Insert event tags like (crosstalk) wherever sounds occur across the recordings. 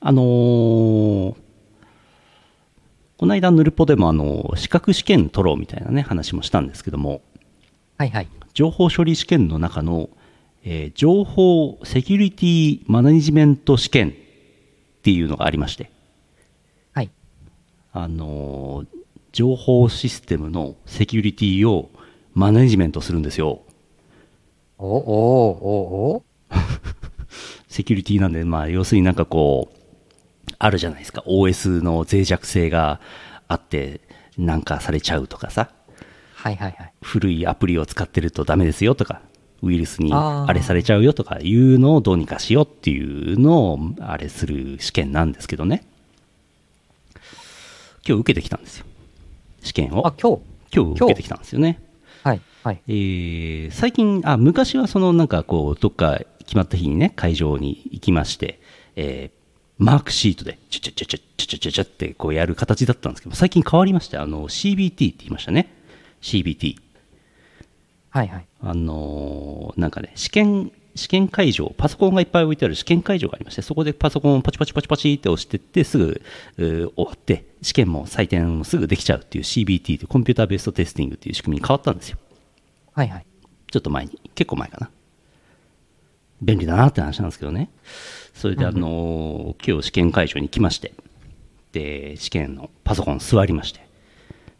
あのーこの間、ヌルポでも、あの、資格試験取ろうみたいなね、話もしたんですけども、はいはい。情報処理試験の中の、えー情報セキュリティマネジメント試験っていうのがありまして、はい。あのー情報システムのセキュリティをマネジメントするんですよ。おおおお (laughs) セキュリティなんで、まあ、要するになんかこう、あるじゃないですか。OS の脆弱性があって、なんかされちゃうとかさ、はいはいはい。古いアプリを使ってるとダメですよとか、ウイルスにあれされちゃうよとかいうのをどうにかしようっていうのをあれする試験なんですけどね。今日受けてきたんですよ。試験をあ、。今日今日？受けてきたんですよね。はいはい。えー最近、あ、昔はそのなんかこう、どっか決まった日にね、会場に行きまして、えーマークシートで、ちゃちゃちゃちゃちゃちゃちゃってこうやる形だったんですけど、最近変わりました、あの、CBT って言いましたね。CBT。はいはい。あのー、なんかね、試験、試験会場、パソコンがいっぱい置いてある試験会場がありまして、そこでパソコンをパチパチパチパチって押してって、すぐ終わって、試験も採点もすぐできちゃうっていう CBT でコンピューターベーストテスティングっていう仕組みに変わったんですよ。はいはい。ちょっと前に、結構前かな。便利だなって話なんですけどね。それで、あのー今日試験会場に来まして、で、試験のパソコン座りまして、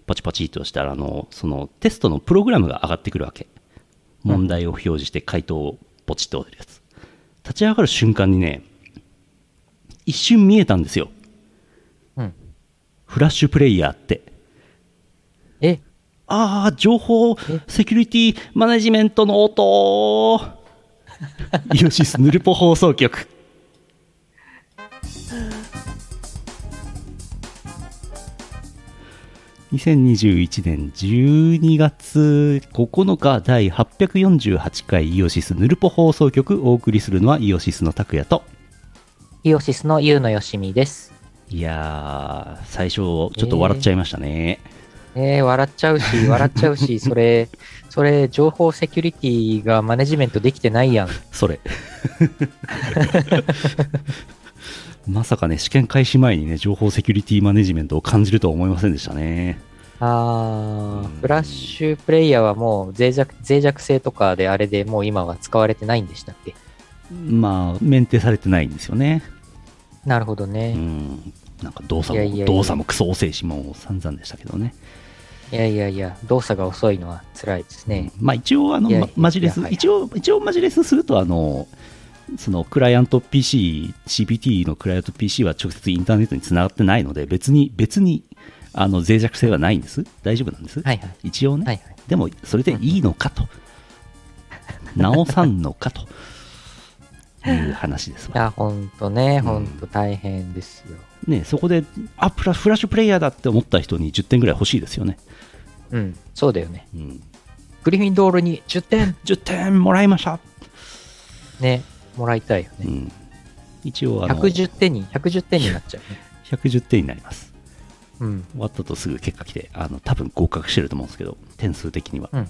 パチパチっとしたら、あの、そのテストのプログラムが上がってくるわけ。問題を表示して回答をポチッと押せるやつ。立ち上がる瞬間にね、一瞬見えたんですよ。うん。フラッシュプレイヤーって。え、ああ、情報セキュリティマネジメントの音 (laughs) イオシスヌルポ放送局。2021年12月9日第848回イオシスヌルポ放送局お送りするのはイオシスの拓也とイオシスのユウのよしみです。いやー最初ちょっと笑っちゃいましたね、えー、笑っちゃうし、笑っちゃうし、(laughs) それ、それ、情報セキュリティがマネジメントできてないやん。それ (laughs) まさかね試験開始前にね情報セキュリティマネジメントを感じるとは思いませんでしたね。あー、フラッシュプレイヤーはもう脆弱、脆弱性とかであれでもう今は使われてないんでしたっけ？まあメンテされてないんですよね。なるほどうね。ん。なんか動作もいやいやいや。動作もクソ遅いしもう散々でしたけどね。いやいやいや、動作が遅いのは辛いですね。まあ一応あのいやいや。まマジレス一応一応マジレスするとあのそのクライアント PC CPT のクライアント PC は直接インターネットにつながってないので別に別にあの脆弱性はないんです。大丈夫なんです、はいはい。一応ね、はいはい。でもそれでいいのかと。(laughs) 直さんのかと。いう話ですわ。いや、ほんとね、うん。ほんと大変ですよ。ねそこであプラフラッシュプレイヤーだって思った人に10点ぐらい欲しいですよね、うん、そうだよね。うん、グリフィンドールに10点。10点もらいました、ね、もらいたいよね。うん、一応あの110点に、110点になっちゃうね。(laughs) 110点になりますうん。終わったとすぐ結果来てあの多分合格してると思うんですけど点数的にはうん。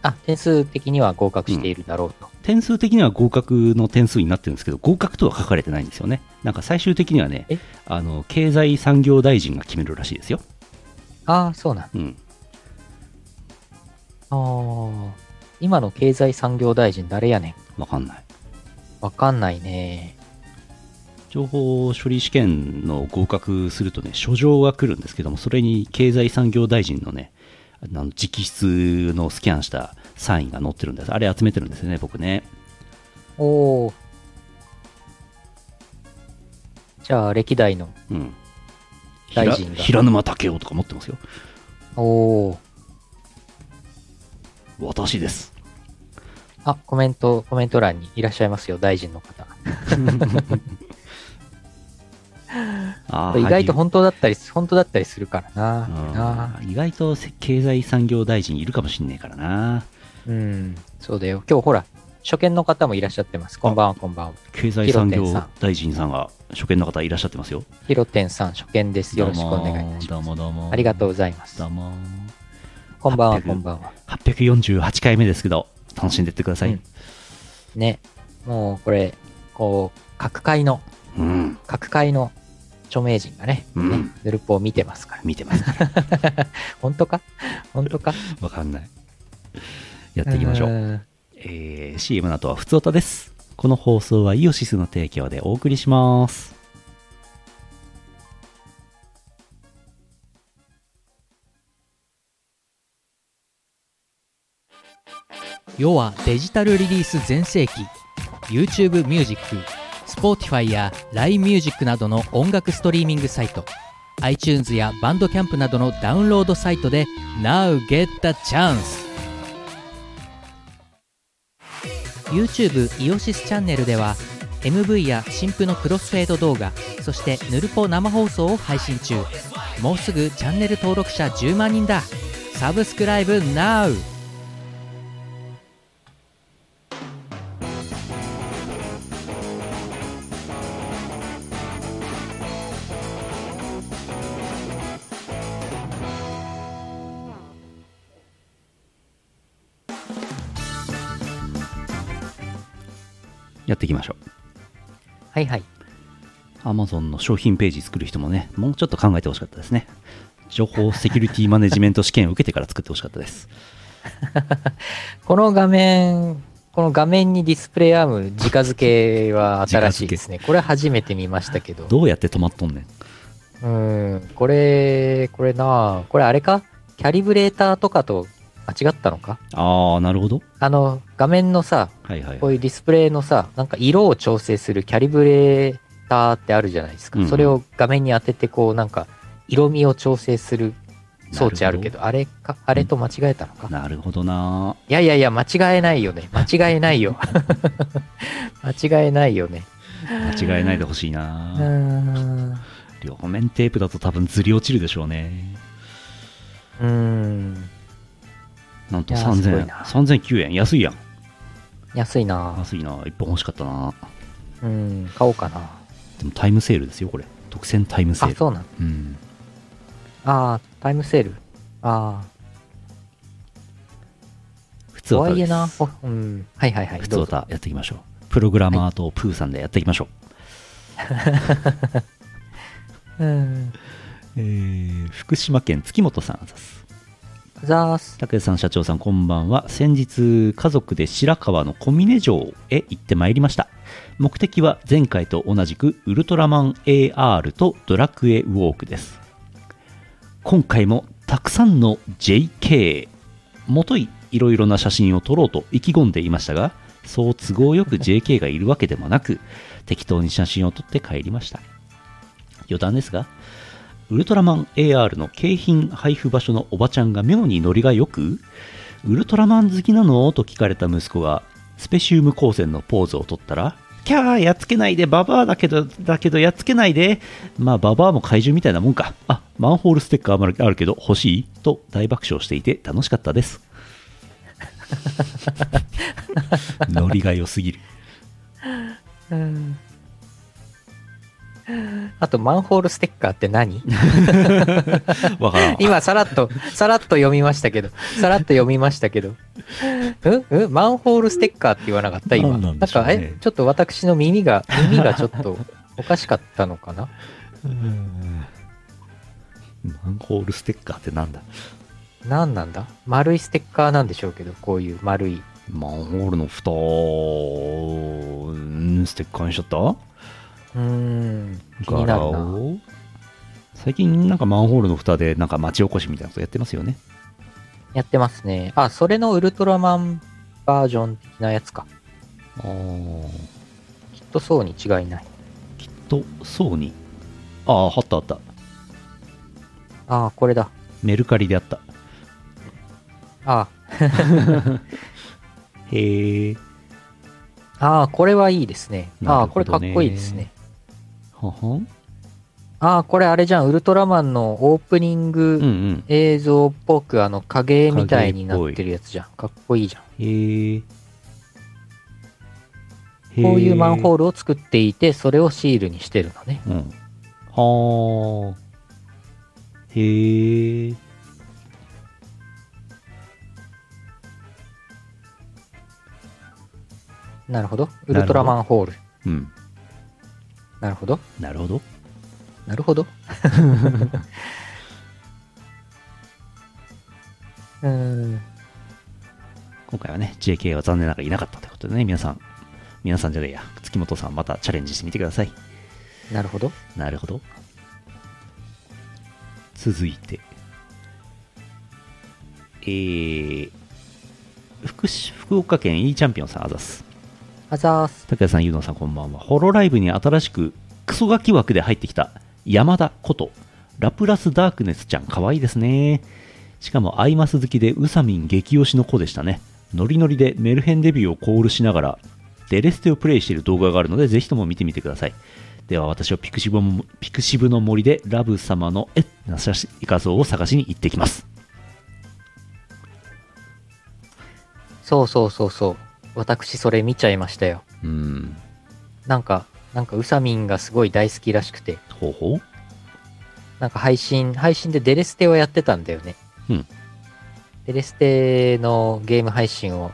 あ、点数的には合格しているだろうと。点数的には合格の点数になってるんですけど合格とは書かれてないんですよねなんか最終的にはねえ？あの経済産業大臣が決めるらしいですよ、ああ、そうなん。うん、ああ。今の経済産業大臣誰やねん。わかんないわかんないね。情報処理試験の合格するとね、書状が来るんですけども、それに経済産業大臣のね、あの直筆のスキャンしたサインが載ってるんです。あれ集めてるんですよね、僕ね。おお。じゃあ、歴代の。大臣が平沼武雄とか持ってますよ。おお。私です。あ、コメント、コメント欄にいらっしゃいますよ、大臣の方。(laughs) 意外とはい本当だったり、本当だったりするからな。うんな意外と経済産業大臣いるかもしんねえからな。うん、そうだよ。今日ほら、初見の方もいらっしゃってます。こんばんは、こんばんは。経済産業大臣さんが初見の方いらっしゃってますよ。ヒロテンさん、初見です。よろしくお願いいたしどうます。もどうも。ありがとうございますど。うも。こんばんは、800こんばんは。848回目ですけど、楽しんでってください。うんね、もうこれ、こう、各界のうん。各界の著名人がね、うんねヌルポを見てますから。見てますから。(laughs) 本当か？本当か？わかんない。やっていきましょう。んえー CM の後はふつおたです。この放送はイオシスの提供でお送りします。世はデジタルリリース全盛期 YouTube Music、Spotify や LINE Music などの音楽ストリーミングサイト iTunes やバンドキャンプなどのダウンロードサイトで Now get the chance YouTube イオシスチャンネルでは MV や新婦のクロスフェード動画そしてヌルポ生放送を配信中もうすぐチャンネル登録者10万人だサブスクライブ NOW! やっていきましょう。はいはい。Amazon の商品ページ作る人もね、もうちょっと考えてほしかったですね。情報セキュリティマネジメント試験を受けてから作ってほしかったです。(laughs) この画面、この画面にディスプレイアーム直付けは新しいですね。これ初めて見ましたけど。どうやって止まっとんねん。うん、これ、これなこれあれか？キャリブレーターとかと間違ったのか？ああ、なるほど。あの、画面のさ、はいはいこういうディスプレイのさ、なんか色を調整するキャリブレーターってあるじゃないですか。うんそれを画面に当てて、こう、なんか、色味を調整する装置あるけど、あれか、あれと間違えたのか、なるほどないやいやいや、間違えないよね。間違えないよ。(laughs) 間違えないよね。間違えないでほしいうな。両面テープだと多分ずり落ちるでしょうね。うーん。なんといやーすごい3000な3009円。安いやん。安いな安いな。一本欲しかったな。うん、買おうかな。でもタイムセールですよ、これ。特選タイムセーあ、ル。そうなんうん。ああ、タイムセール。ああ、普通はとはいえな。おうん。はいはいはい。普通どうぞ歌やっていきましょう。プログラマーとプーさんでやっていきましょう。(laughs) うん。えー、福島県月本さんです。ざーす。拓也さん、社長さん、こんばんは。先日、家族で白川の小峰城へ行ってまいりました。目的は前回と同じく、ウルトラマン AR とドラクエウォークです。今回もたくさんの JK、もといいろいろな写真を撮ろうと意気込んでいましたが、そう都合よく JK がいるわけでもなく、適当に写真を撮って帰りました。余談ですが、ウルトラマン AR の景品配布場所のおばちゃんが妙にノリがよく、ウルトラマン好きなの？と聞かれた息子が、スペシウム光線のポーズをとったら、キャーやっつけないで、ババアだけど、だけどやっつけないで。まあ、ババアも怪獣みたいなもんか。あ、マンホールステッカーもあるけど欲しい？と大爆笑していて楽しかったです。(laughs) ノリが良すぎる。うん。(laughs) あと、マンホールステッカーって何？(laughs) (laughs) 今、さらっと、さらっと読みましたけど、さらっと読みましたけど。うん？うん？マンホールステッカーって言わなかった？今。何なんでしょうね。か、え、ちょっと私の耳が、耳がちょっとおかしかったのかな？マンホールステッカーってなんだ？何なんだ？丸いステッカーなんでしょうけど、こういう丸い。マンホールの蓋ステッカーにしちゃった？うーん、気になるな。を最近なんかマンホールの蓋でなんか町おこしみたいなことやってますよね。やってますね。あ、それのウルトラマンバージョン的なやつか。ああ。きっとそうに違いない。きっとそうに。ああ、あったあった。ああ、これだ。メルカリであった。あ (laughs) へえ。あ、ああ、これはいいですね。ああ、なるほどねこれかっこいいですね。ははああ、これあれじゃん。ウルトラマンのオープニンうんうグん。映像っぽく、あの、影みたいになってるやつじゃん。かっこいいじゃん。へえ。こういうマンホーールを作っていて、それをシールにしてるのね。ル。うん。はあ。へえ。なるほど。ウルトラマンホール。うん。なるほど。なるほど。なるほど。(laughs) うーん。今回はね、JK は残念ながらいなかったということでね、皆さん、皆さんじゃねえや、月本さんまたチャレンジしてみてください。なるほど。なるほど。続いて、えー、福し福岡県 E チャンピオンさんあざす。あざーす。さん、ゆうのさん、こんばんは。ホロライブに新しくクソガキ枠で入ってきた山田ことラプラスダークネスちゃん、可愛いですね。しかもアイマス好きでウサミン激推しの子でしたね。ノリノリでメルヘンデビューをコールしながらデレステをプレイしている動画があるので、ぜひとも見てみてください。では私はピクシブもピクシブの森でラブ様のえな写真画像を探しに行ってきます。そうそうそうそう。私それ見ちゃいましたよ。うん。なんか、なんかウサミンがすごい大好きらしくて、ほうほうなんか配信、配信でデレステをやってたんだよね。うん。デレステのゲーム配信を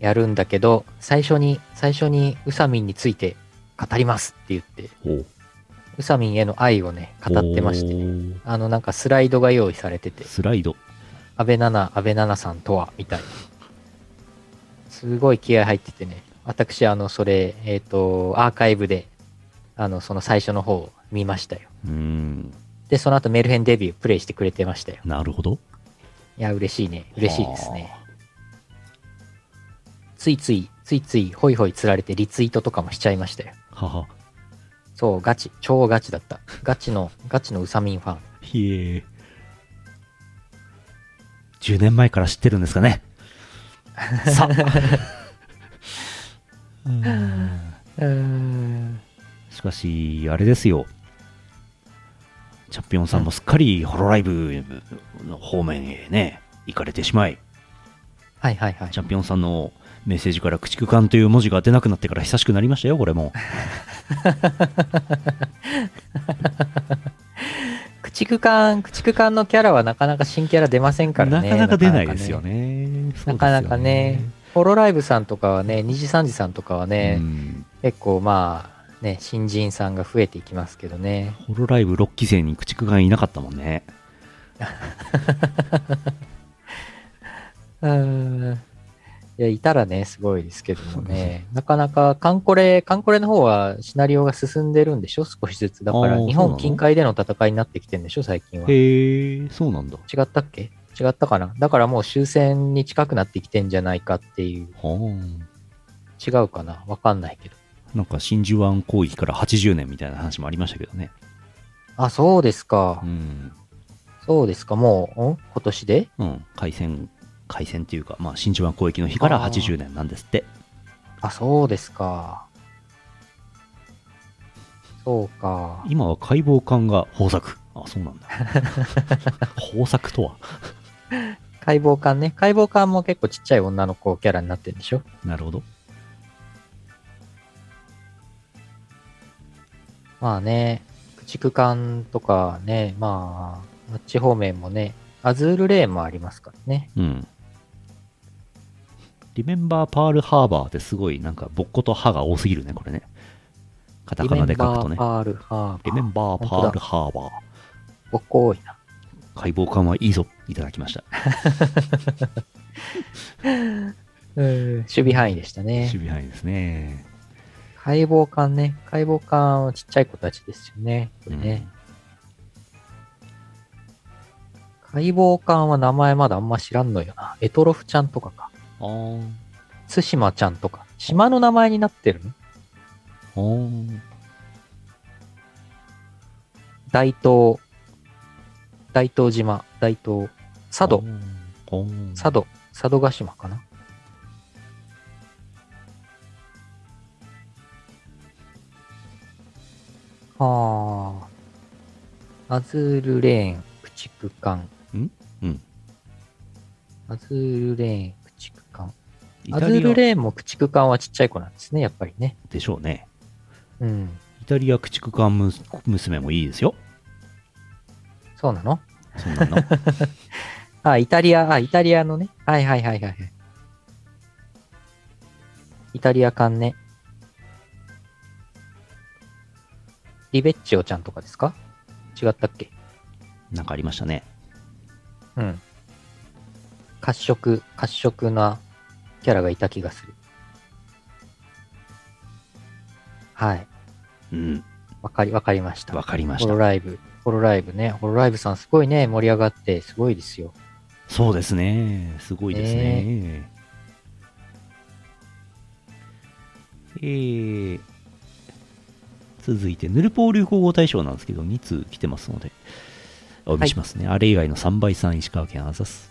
やるんだけど、最初に、最初にウサミンについて語りますって言って、ほう。ウサミンへの愛をね、語ってまして、あのなんかスライドが用意されてて、スライド。安倍奈々、安倍奈々さんとは、みたいな。すごい気合入っててね、私、あの、それ、えっ、と、アーカイブで、あの、その最初の方を見ましたよ。うん。で、その後メルヘンデビュープレイしてくれてましたよ。なるほど。いや、嬉しいね。嬉しいですね。ついつい、ついつい、ホイホイ釣られてリツイートとかもしちゃいましたよ。はは。そう、ガチ。超ガチだった。ガチの、ガチのウサミンファン。ひえ。10年前から知ってるんですかね。さ (laughs) うん。しかし、あれですよ。チャンピオンさんもすっかりホロライブの方面へね、行かれてしまい、はいはいはいチ。ャンピオンさんのメッセージから駆逐艦という文字が出なくなってから久しくなりましたよ、これも。(laughs) 駆逐艦、駆逐艦のキャラはなかなか新キャラ出ませんからね。なかなか出ないですよね。なかなかね。ホロライブさんとかはね、二次三次さんとかはね、うん結構まあ、ね、新人さんが増えていきますけどね。ホロライブ6期生に駆逐艦いなかったもんね。(laughs) うーん。いや、いたらね、すごいですけどもね。なかなか、カンコレ、カンコレの方はシナリオが進んでるんでしょ？少しずつ。だから、日本近海での戦いになってきてんでしょ？最近は。違へえ、そうなんだ。ったっけ？違ったかな？だからもう終戦に近くなってきてんじゃないかっていう。は違うかな？わかんないけど。あ。なんか真珠湾攻撃から80年みたいな話もありましたけどね。あ、そうですかう。ん。そうですか。もう、ん今年で？うん。海戦、海戦っていうか、まあ真珠湾攻撃の日からあー80年なんですって。あ、そうですか。そうか。今は解剖艦が豊作。あ、そうなんだ。(laughs) 豊作とは？解剖艦ね。解剖艦も結構ちっちゃい女の子キャラになってるんでしょ？なるほど。まあね、駆逐艦とかね、まあ、あっち方面もね、アズールレーンもありますからね。うん。リメンバーパールハーバーってすごいなんか、ボッコと歯が多すぎるね、これね。カタカナで書くとね。リメンバーパールハーバー。リメンバーパールハーバー。ぼっこ多いな。解剖艦はいいぞ、いただきました。(laughs) うん、守備範囲でしたね。守備範囲ですね。解剖艦ね。解剖艦はちっちゃい子たちですよね。これね。解剖艦は名前まだあんま知らんのよな。エトロフちゃんとかか。対馬ちゃんとか。島の名前になってるの？大東、大東島、大東、佐渡。佐渡、佐渡島かなはあ。アズールレーン、駆逐艦。ん？うん。アズールレーン、駆逐艦。アアズールレーンも駆逐艦はちっちゃい子なんですね、やっぱりね。でしょうね。うん。イタリア駆逐艦む娘もいいですよ。そうなの？そんなの？(laughs) あ、イタリア、あ、イタリアのね。はいはいはいはいはい。イタリア艦ね。リベッチオちゃんとかですか？違ったっけ？なんかありましたね。うん。褐色、褐色なキャラがいた気がする。はい。うん。わかり、わかりました。わかりました。ライブ。ホロライブね。ホロライブさんすごいね、盛り上がって、すごいですよ。そうですね。すごいですね。えー、続いて、ヌルポー流行語大賞なんですけど、2通来てますので、お読みしますね。あれ以外の3倍さん、石川県あざす。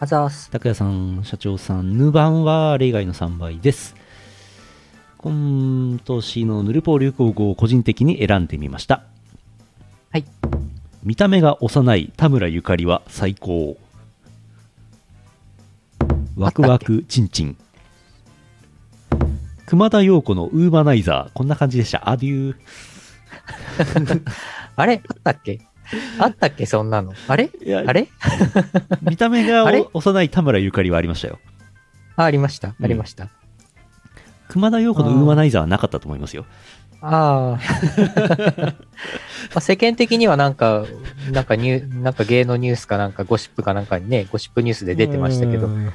あざーす。拓也さん、社長さん、ヌバンはあれ以外の3倍です。今年のヌルポ流行語を個人的に選んでみました。はい。見た目が幼い田村ゆかりは最高。ワクワクチンチン。熊田陽子のウーマナイザー。こんな感じでした。アデュー。(laughs) あれ？あったっけ？あったっけ？そんなの。あれ？あれ？(laughs) 見た目が幼い田村ゆかりはありましたよ。あ、ありました。うんありました。熊田陽子のウーマナイザーはなかったと思いますよ。ああ。まあ世間的にはなんか、なんかニュー、なんか芸能ニュースかなんかゴシップかなんかにね、ゴシップニュースで出てましたけどう、ん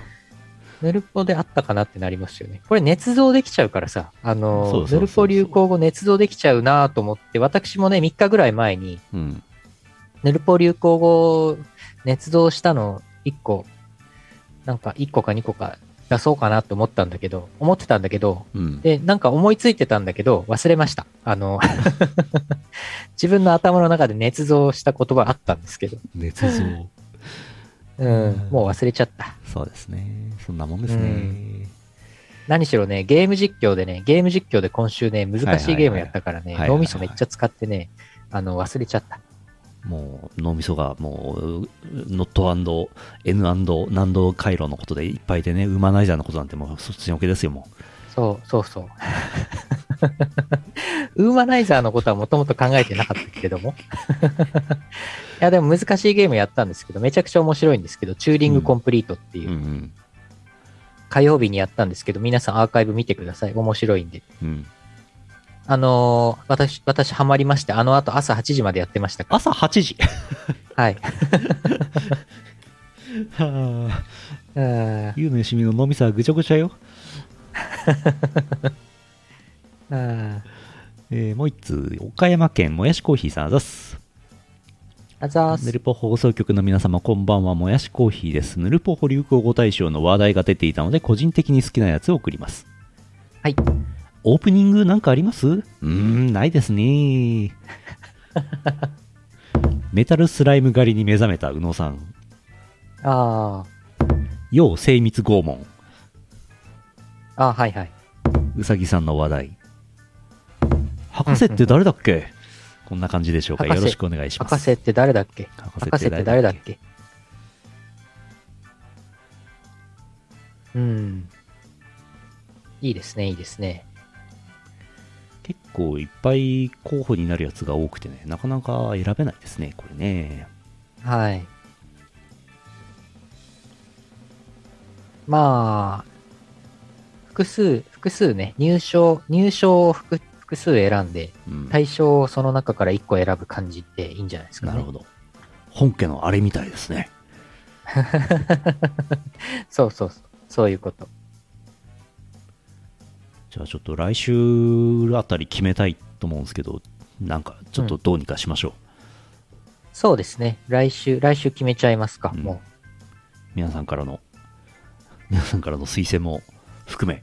ヌルポであったかなってなりますよね。これ捏造できちゃうからさ、あのヌルポ流行語捏造できちゃうなと思って、私もね、3日ぐらい前に、うん。ヌルポ流行語捏造したの1個、なんか1個か2個か出そうかなと思ったんだけど、思ってたんだけど、うん。で、なんか思いついてたんだけど、忘れました。あの、(laughs) 自分の頭の中で捏造した言葉あったんですけど、捏造。うん、もう忘れちゃった。そうですね。そんなもんですね。何しろね、ゲーム実況でね、ゲーム実況で今週ね、難しいゲームやったからね脳みそめっちゃ使ってね、あの、忘れちゃった。もう脳みそがもう、ノット &N& 難度回路のことでいっぱいでね、ウーマナイザーのことなんてもうそっちのけですよ、もそう、そうそう。ウーマナイザーのことはもともと考えてなかったけれども。(laughs) いや、でも難しいゲームやったんですけど、めちゃくちゃ面白いんですけど、チューリングコンプリートってう。いうう、ん火曜日にやったんですけど、皆さんアーカイブ見てください。面白いんで。うん。うん。あのー私、私ハマりまして、あの後朝8時までやってましたか朝8時？ら。はい。はあ。あゆうのよしみの脳みそはぐちゃぐちゃよ。(laughs) ーあえーもう一通、岡山県もやしコーヒーさんあざっす。ーあざーす。ヌルポ放送局の皆様こんばんは、もやしコーヒーです。ヌルポ保流行語大賞の話題が出ていたので、個人的に好きなやつを送ります。はい。オープニングなんかあります？うーん、ないですね。(laughs) メタルスライム狩りに目覚めた宇野さん。あ要精密拷問。あ、あーはいはい。うさぎさんの話題。博士って誰だっけ？こんな感じでしょうか。博士よろしくお願いします。博士って誰だっけ？博博士って誰だっけ？うん。いいですね、いいですね。結構いっぱい候補になるやつが多くてね、なかなか選べないですね、これね。はい。まあ、複数、複数ね、入賞、入賞を複複数選んで、うん、対象をその中から1個選ぶ感じっていいんじゃないですかね。なるほど。本家のあれみたいですね。(laughs) そうそうそう。そういうこと。じゃあちょっと来週あたり決めたいと思うんですけど、なんかちょっとどうにかしましょう。そうですね。来週、来週決めちゃいますか、うんも皆さんからの、皆さんからの推薦も含め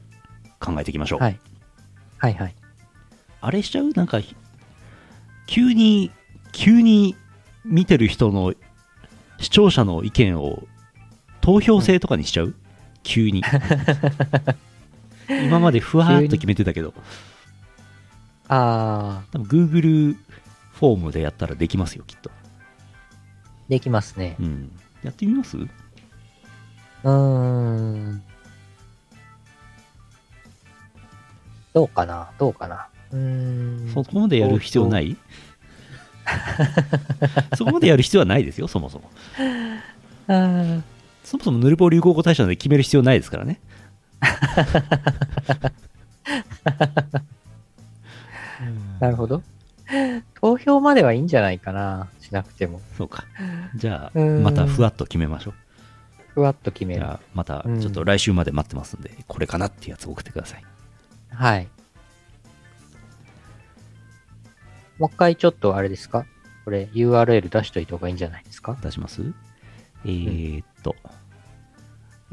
考えていきましょう。う。はい。はいはい。あれしちゃう？なんか、急に、急に見てる人の、視聴者の意見を投票制とかにしちゃう、急に。(laughs) 今までふわーっと決めてたけど、あ多分 Google フォームでやったらできますよ、きっと。ー、できますね。うん。やってみます？うーん。どうかな？どうかな？うーん。そこまでやる必要ない？そこまでやる必要はないですよ、そもそも。(laughs) あーそもそもヌルポ流行語大賞で決める必要ないですからね。(laughs) なるほど。投票まではいいんじゃないかな。しなくても。そうか。じゃあ、うんまたふわっと決めましょう。ふわっと決める。じゃあ、またうんちょっと来週まで待ってますんで、これかなってやつを送ってください。はい。もう一回ちょっとあれですか？これ URL 出しといた方がいいんじゃないですか？出します？えー、っと、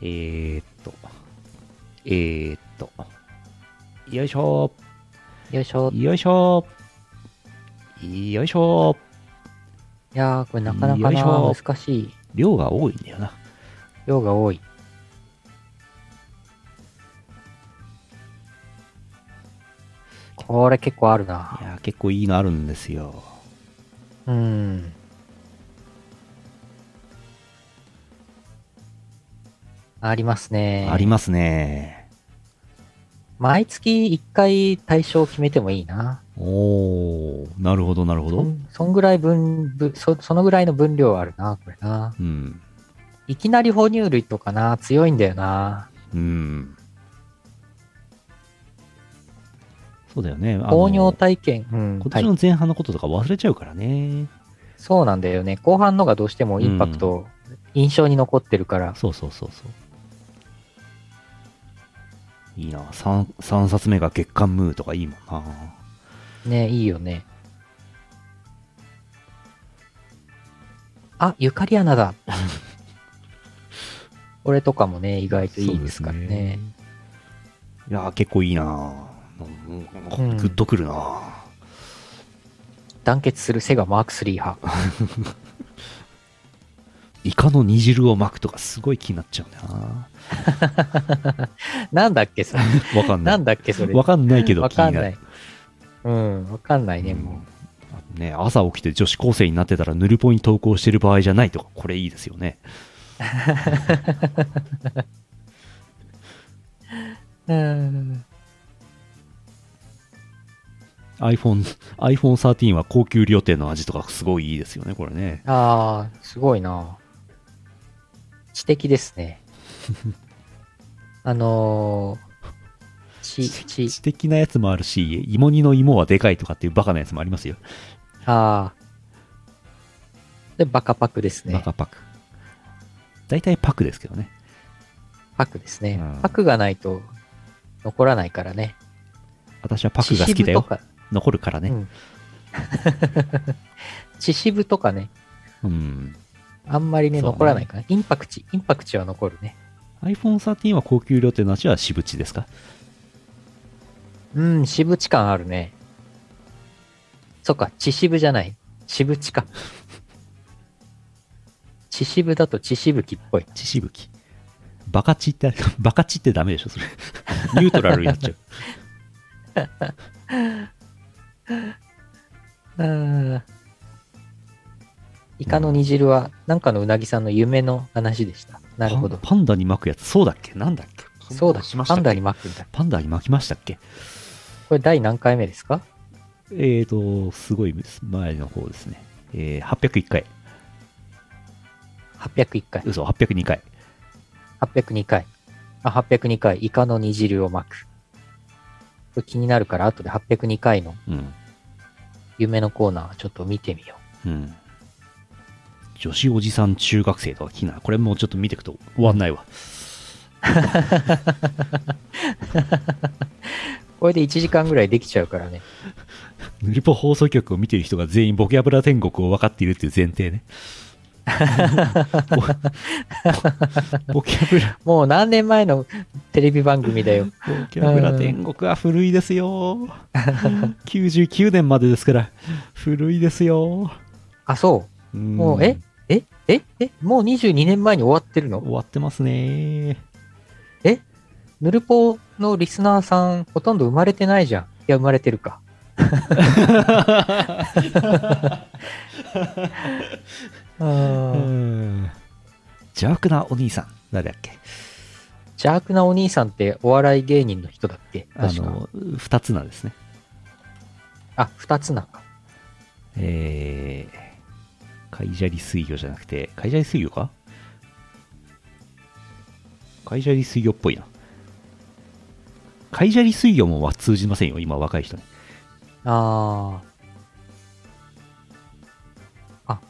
えー、っと、えー、っと、よいしょよいしょ。いよいしょよいしょやー、これなかなかな難しい。量が多いんだよな。量が多い。これ結構あるいな。やー、結構いいのあるんですよ。うん。ありますね。ありますね。毎月1回対象を決めてもいいな。おー、なるほど、なるほど。そんぐらい分、ぶそそのぐらいの分量あるな、これな。うん。いきなり哺乳類とかな、強いんだよな。うん。そうだよね。糖尿体験。うん。今はい年の前半のこととか忘れちゃうからね。そうなんだよね。後半のがどうしてもインパクト、印象に残ってるから。そうそうそうそう。いいな。3, 三冊目が月刊ムーとかいいもんな。ね、いいよね。あ、ユカリアナだ。(laughs) これとかもね、意外といいですからね。いやー、結構いいな。グッとくるな。団結するセガマーク3派。(laughs) イカの煮汁を巻くとかすごい気になっちゃうんだよな。(laughs) なんだっけ、それ。わかんない。なんだっけ、それ。わかんないけどわかんない。。うん、わかんないね、うんもね、朝起きて女子高生になってたらヌルポに投稿してる場合じゃないとか、これいいですよね。う。うん。iPhone、iPhone 13は高級料亭の味とかすごいいいですよね、これね。ああ、すごいな。知的ですね。(laughs) あのー、ち、ち、知的なやつもあるし、芋煮の芋はでかいとかっていうバカなやつもありますよ。ああ。で、バカパクですね。バカパク。大体パクですけどね。パクですねうん。パクがないと残らないからね。私はパクが好きだよ残るからね。うん。(laughs) 血渋とかね、うん。あんまりね、そうね残らないから。インパクチ、インパクチは残るね。iPhone 13は高級料亭の味は渋地ですか？うん、渋地感あるね。そっか、血渋じゃない。渋地か。(laughs) 血渋だと血しぶきっぽい。血しぶき。バカチって、バカチってダメでしょ、それ。(laughs) ニュートラルになっちゃう。(laughs) うん。イカの煮汁は、なんかのうなぎさんの夢の話でした。なるほど。パンダに巻くやつ、そうだっけ？なんだっけ？そうだ、パンダに巻くんだ。パンダに巻きましたっけ？これ第何回目ですか？えーと、すごい前の方ですね。えー、801回。?801 回。嘘、802回。802回。あ、802回。イカの煮汁を巻く。これ気になるから、後で802回のうん。夢のコーナーちょっと見てみようん。女子おじさん中学生とか気になる。これもうちょっと見ていくと終わんないわ。う。(laughs) これで1時間ぐらいできちゃうからね。ヌルポ放送局を見ている人が全員ボキャブラ天国を分かっているっていう前提ね。(laughs) ボボキャブラ、もう何年前のテレビ番組だよ。ボキャブラ天国は古いですよ。(laughs) 99年までですから、古いですよ。あ、そう。うんもう、え？えええもう22年前に終わってるの？終わってますね。え？ヌルポのリスナーさん、ほとんど生まれてないじゃん。いや、生まれてるか。(laughs) ううんん。邪悪なお兄さん。誰だっけ？邪悪なお兄さんってお笑い芸人の人だっけ？あ。の、二つなんですね。あ、二つなんか。えー、カイジャリ水魚じゃなくて、カイジャリ水魚か？カイジャリ水魚っぽいな。カイジャリ水魚もは通じませんよ、今若い人に。あ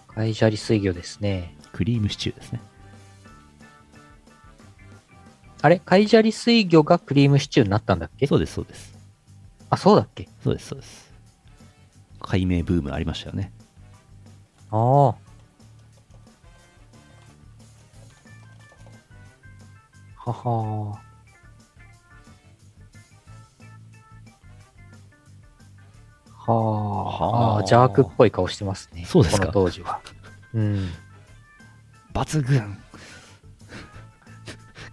貝砂利水魚ですね。クリームシチューですね。あれ？貝砂利水魚がクリームシチューになったんだっけ？そうです、そうです。あ、そうだっけ？そうです、そうです。解明ブームありましたよね。ああ。はははあ。はあああ、ジャークっぽい顔してますね。そうですかこの当時は。うん。抜群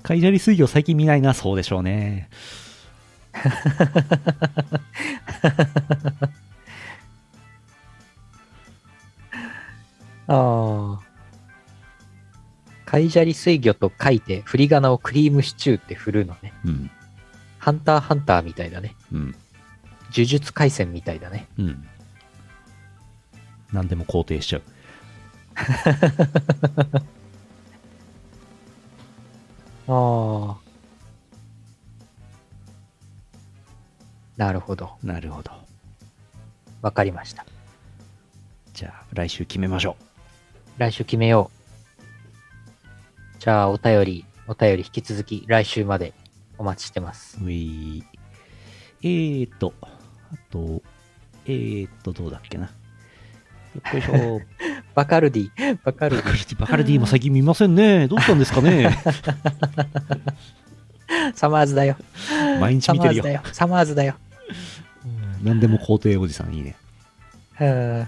貝砂利水魚最近見ないな、そうでしょうね。(laughs) ああ。貝砂利水魚と書いて、振り仮名をクリームシチューって振るのね。うん。ハンターハンターみたいだね。うん。呪術廻戦みたいだね。うん。何でも肯定しちゃう。(laughs) ああ。なるほど。なるほど。わかりました。じゃあ、来週決めましょ来週決めよう。じゃあ、お便り、お便り引き続き来週までお待ちしてます。う。ういえーと、あと、えーと、どうだっけな。よいしょ。バカルディ、バカルディ、バカルディも最近見ませんね。どうしたんですかね。ィ、(laughs) サマーズだよ。毎日見てるよサマーズだ。よ。サマーズだよ。何でも肯定おじさんいいね。うん。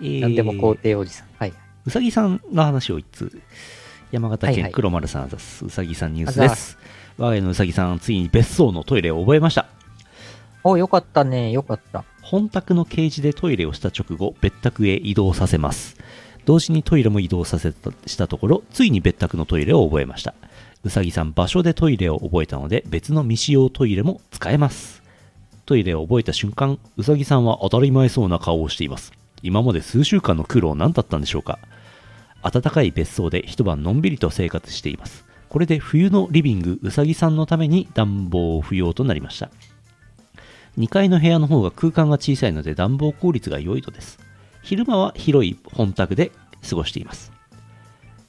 えーなんでも肯定おじさん。はい。うさぎさんの話を一通。山形県はいはい黒丸さんあざっす。うさぎさんニュースです。我が家のうさぎさん、ついに別荘のトイレを覚えました。お、よかったね。よかった。本宅のケージでトイレをした直後、別宅へ移動させます。同時にトイレも移動させたしたところ、ついに別宅のトイレを覚えました。うさぎさん、場所でトイレを覚えたので、別の未使用トイレも使えます。トイレを覚えた瞬間、うさぎさんは当たり前そうな顔をしています。今まで数週間の苦労何だったんでしょうか？暖かい別荘で一晩のんびりと生活しています。これで冬のリビングうさぎさんのために暖房不要となりました。2階の部屋の方が空間が小さいので暖房効率が良いのです。昼間は広い本宅で過ごしています。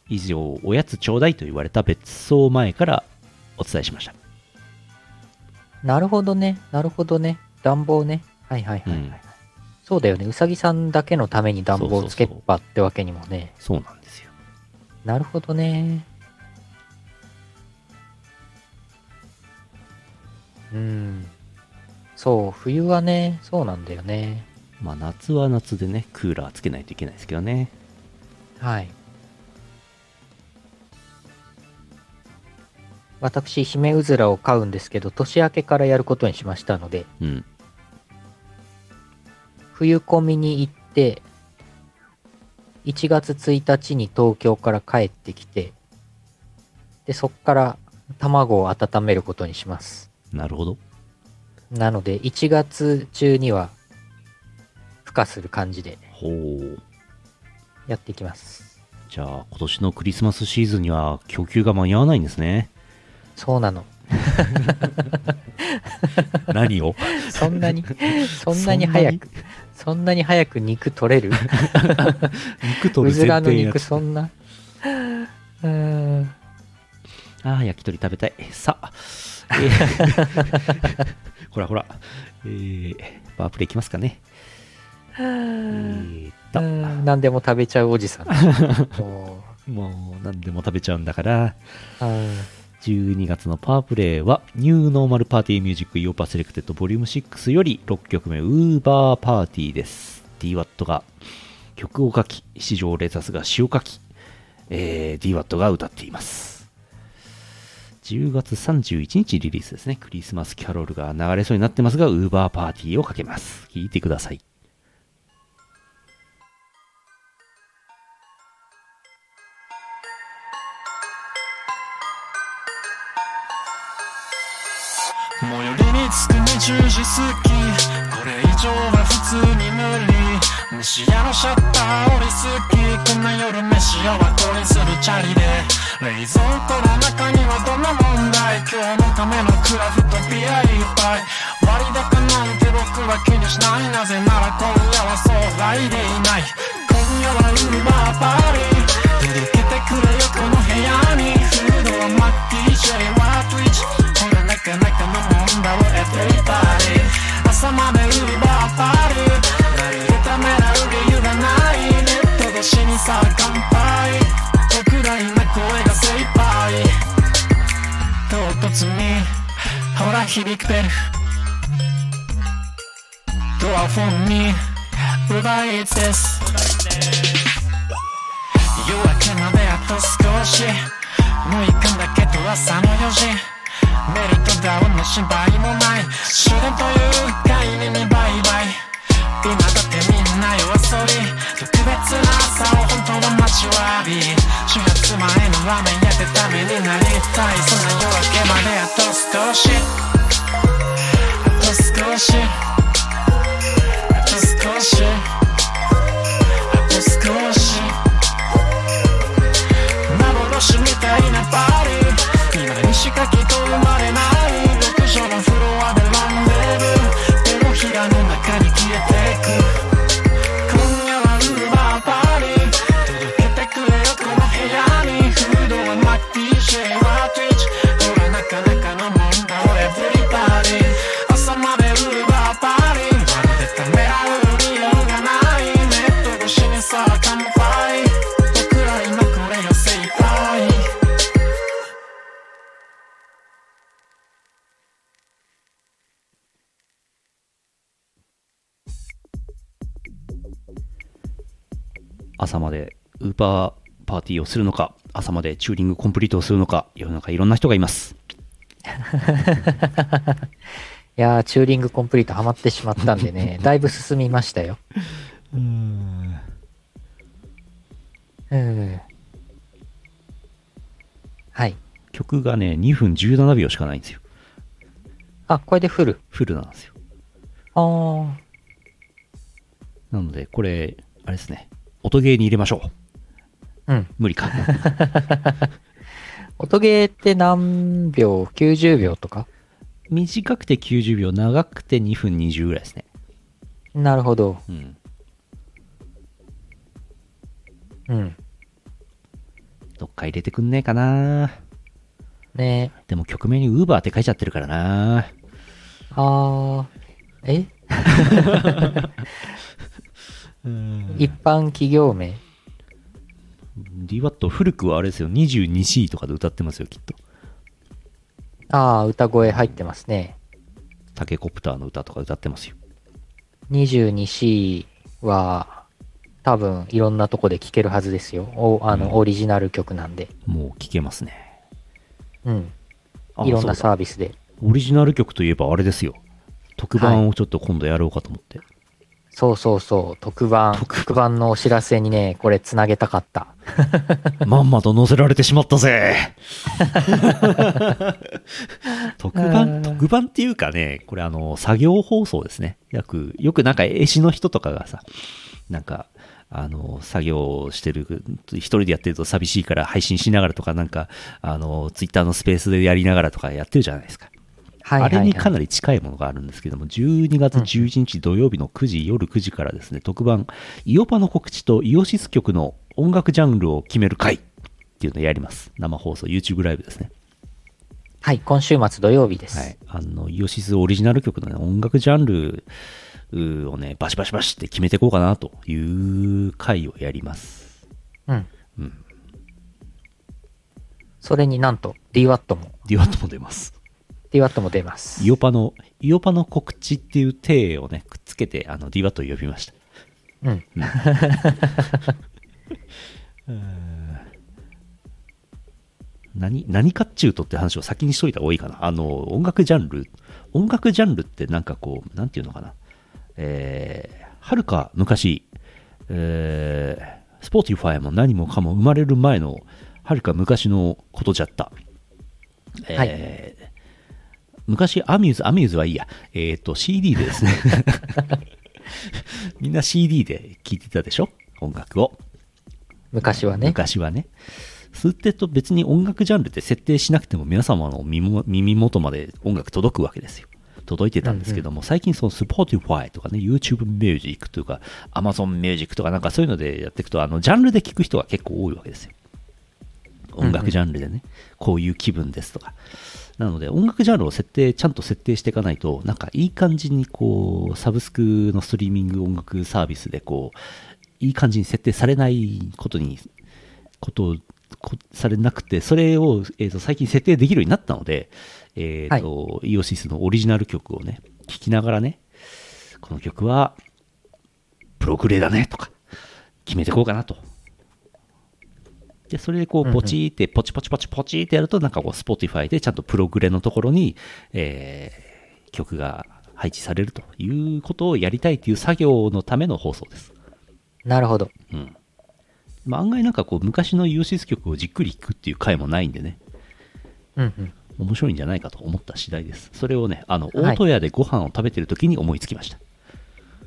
以上、おやつちょうだいと言われた別荘前からお伝えしました。なるほどね。なるほどね。暖房ね。はいはいはい、はいうんそうだよね。うさぎさんだけのために暖房をつけっぱってわけにもね。そうなんですよ。なるほどね。うん。そう、冬はね、そうなんだよね。まあ夏は夏でね、クーラーつけないといけないですけどね。はい。私、ヒメウズラを飼うんですけど、年明けからやることにしましたので、うん。冬込みに行って、1月1日に東京から帰ってきて、で、そっから卵を温めることにします。なるほど。なので、1月中には、孵化する感じでほう。やっていきます。じゃあ今年のクリスマスシーズンには供給が間に合わないんですね。そうなの。(laughs) 何を？(laughs) そんなに、そんなに早く、(laughs) そんなに早く肉取れる？(laughs) 肉取るうずらの肉そんな？うーん。ああ、焼き鳥食べたい。さあ、えー (laughs) ほらほら、えー、パワープレイいきますかね。えーっと、うん何でも食べちゃうおじさん。(laughs) ももう何でも食べちゃうんだから、ううん12月のパワープレイは、 New Normal Party Music イオパ Selected Volume 6より6曲目、 Uber Party です。DWAT が曲を書き、七条レタスが詩を書き、えー、DWAT が歌っています。10月31日リリースですね。クリスマスキャロルが流れそうになってますが、ウーバーパーティーをかけます。聴いてください。最寄りに着く20時過ぎこれ以上は普通に無理。飯屋のシャッター降りすぎこんな夜飯を後にするチャリで冷蔵庫の中にはどんな問題今日のための craft beer いっぱい割高なんて僕は気にしないなぜなら今夜はそうフライデーないこん夜はウーバーパーリー届けてくれよこの部屋にフードはマッキー J は Twitch だろ Everybody 朝まで Uber party 何でためらう理由がないネット越しにさあ乾杯。特大な声が精一杯。唐突にほら響くベルドアフォンに奪いです。夜明けまであと少し。もう行くんだけど朝の4時。メリットダウンの心配もない終電という概念にバイバイ今だってみんな夜遊び特別な朝を本当の待ちわび。始発前のラーメン屋でダメになりたい。そんな夜明けまであと少し。あと少し。あと少し。あと少し幻みたいなパーリー今にしかきっと生まれない朝までウーバーパーティーをするのか、朝までチューリングコンプリートをするのか、世の中いろんな人がいます。(laughs) いやー、チューリングコンプリートハマってしまったんでね、(laughs) だいぶ進みましたよ。うん。はい。曲がね、2分17秒しかないんですよ。あ、これでフル？フルなんですよ。あー。なので、これ、あれですね。音ゲーに入れましょう。うん。無理か。(laughs) 音ゲーって何秒 ?90 秒とか？短くて90秒、長くて2分20ぐらいですね。なるほど。うん。うん。どっか入れてくんねえかなねでも曲名に Uber って書いちゃってるからなあー。え？(laughs) 一般企業名 DWAT 古くはあれですよ、22C とかで歌ってますよ、きっと。ああ、歌声入ってますね。タケコプターの歌とか歌ってますよ。22C は多分いろんなとこで聴けるはずですよ。おあの、オリジナル曲なんで。もう聴けますね。うん。あいろんなサービスで。オリジナル曲といえばあれですよ。特番をちょっと今度やろうかと思って。そうそうそう、特番。特番のお知らせにね、これつなげたかった。(laughs) まんまと載せられてしまったぜ (laughs) 特番、特番っていうかね、これあの、作業放送ですね。よく、よくなんか絵師の人とかがさ、なんか、あの、作業してる、一人でやってると寂しいから配信しながらとか、なんか、あの、ツイッターのスペースでやりながらとかやってるじゃないですか。はいはい、はい。あれにかなり近いものがあるんですけども、12月11日土曜日の9時、夜9時からですね、特番、イオパの告知とイオシス曲の音楽ジャンルを決める会っていうのをやります。生放送、YouTube ライブですね。はい、今週末土曜日です。はい。あの、イオシスオリジナル曲の、ね、音楽ジャンルをね、バシバシバシって決めていこうかなという回をやります。うん。うん。それになんと DWAT も、デュアットも出ます。DWAT も出ます。イオパの、イオパの告知っていう体をね、くっつけて、あの、デュアットを呼びました。うん。(laughs) 何、何かっちゅうとって話を先にしといた方がいいかな。あの、音楽ジャンル、音楽ジャンルってなんかこう、なんていうのかな。えー、はるか昔、えー、 Spotify も何もかも生まれる前の、はるか昔のことじゃった。えー昔、アミューズ、アミューズはいいや。えっ、と、CD でですね。(laughs) みんな CD で聴いてたでしょ？音楽を。昔はね。昔はね。吸ってと別に音楽ジャンルって設定しなくても皆様の耳元まで音楽届くわけですよ。届いてたんですけども、最近その Spotify とかね、YouTube Music とか、Amazon Music とかなんかそういうのでやっていくと、あの、ジャンルで聞く人が結構多いわけですよ。音楽ジャンルでね、こういう気分ですとか。なので、音楽ジャンルを設定、ちゃんと設定していかないと、なんかいい感じにこう、サブスクのストリーミング音楽サービスでこう、いい感じに設定されないことに、ことを、こされなくて、それを、えーと最近設定できるようになったので、えーとイオシスのオリジナル曲をね、聴きながらね、この曲は、プログレだねとか、決めていこうかなと。で、それでこう、ポチーって、ポチポチポチポチってやると、なんかこう、Spotify でちゃんとプログレのところに、えー曲が配置されるということをやりたいという作業のための放送です。なるほど。うん。まあ、案外なんかこう、昔のイオシス曲をじっくり聴くっていう回もないんでね、うんうん。面白いんじゃないかと思った次第です。それをね、あの、はい大戸屋でご飯を食べてる時に思いつきました。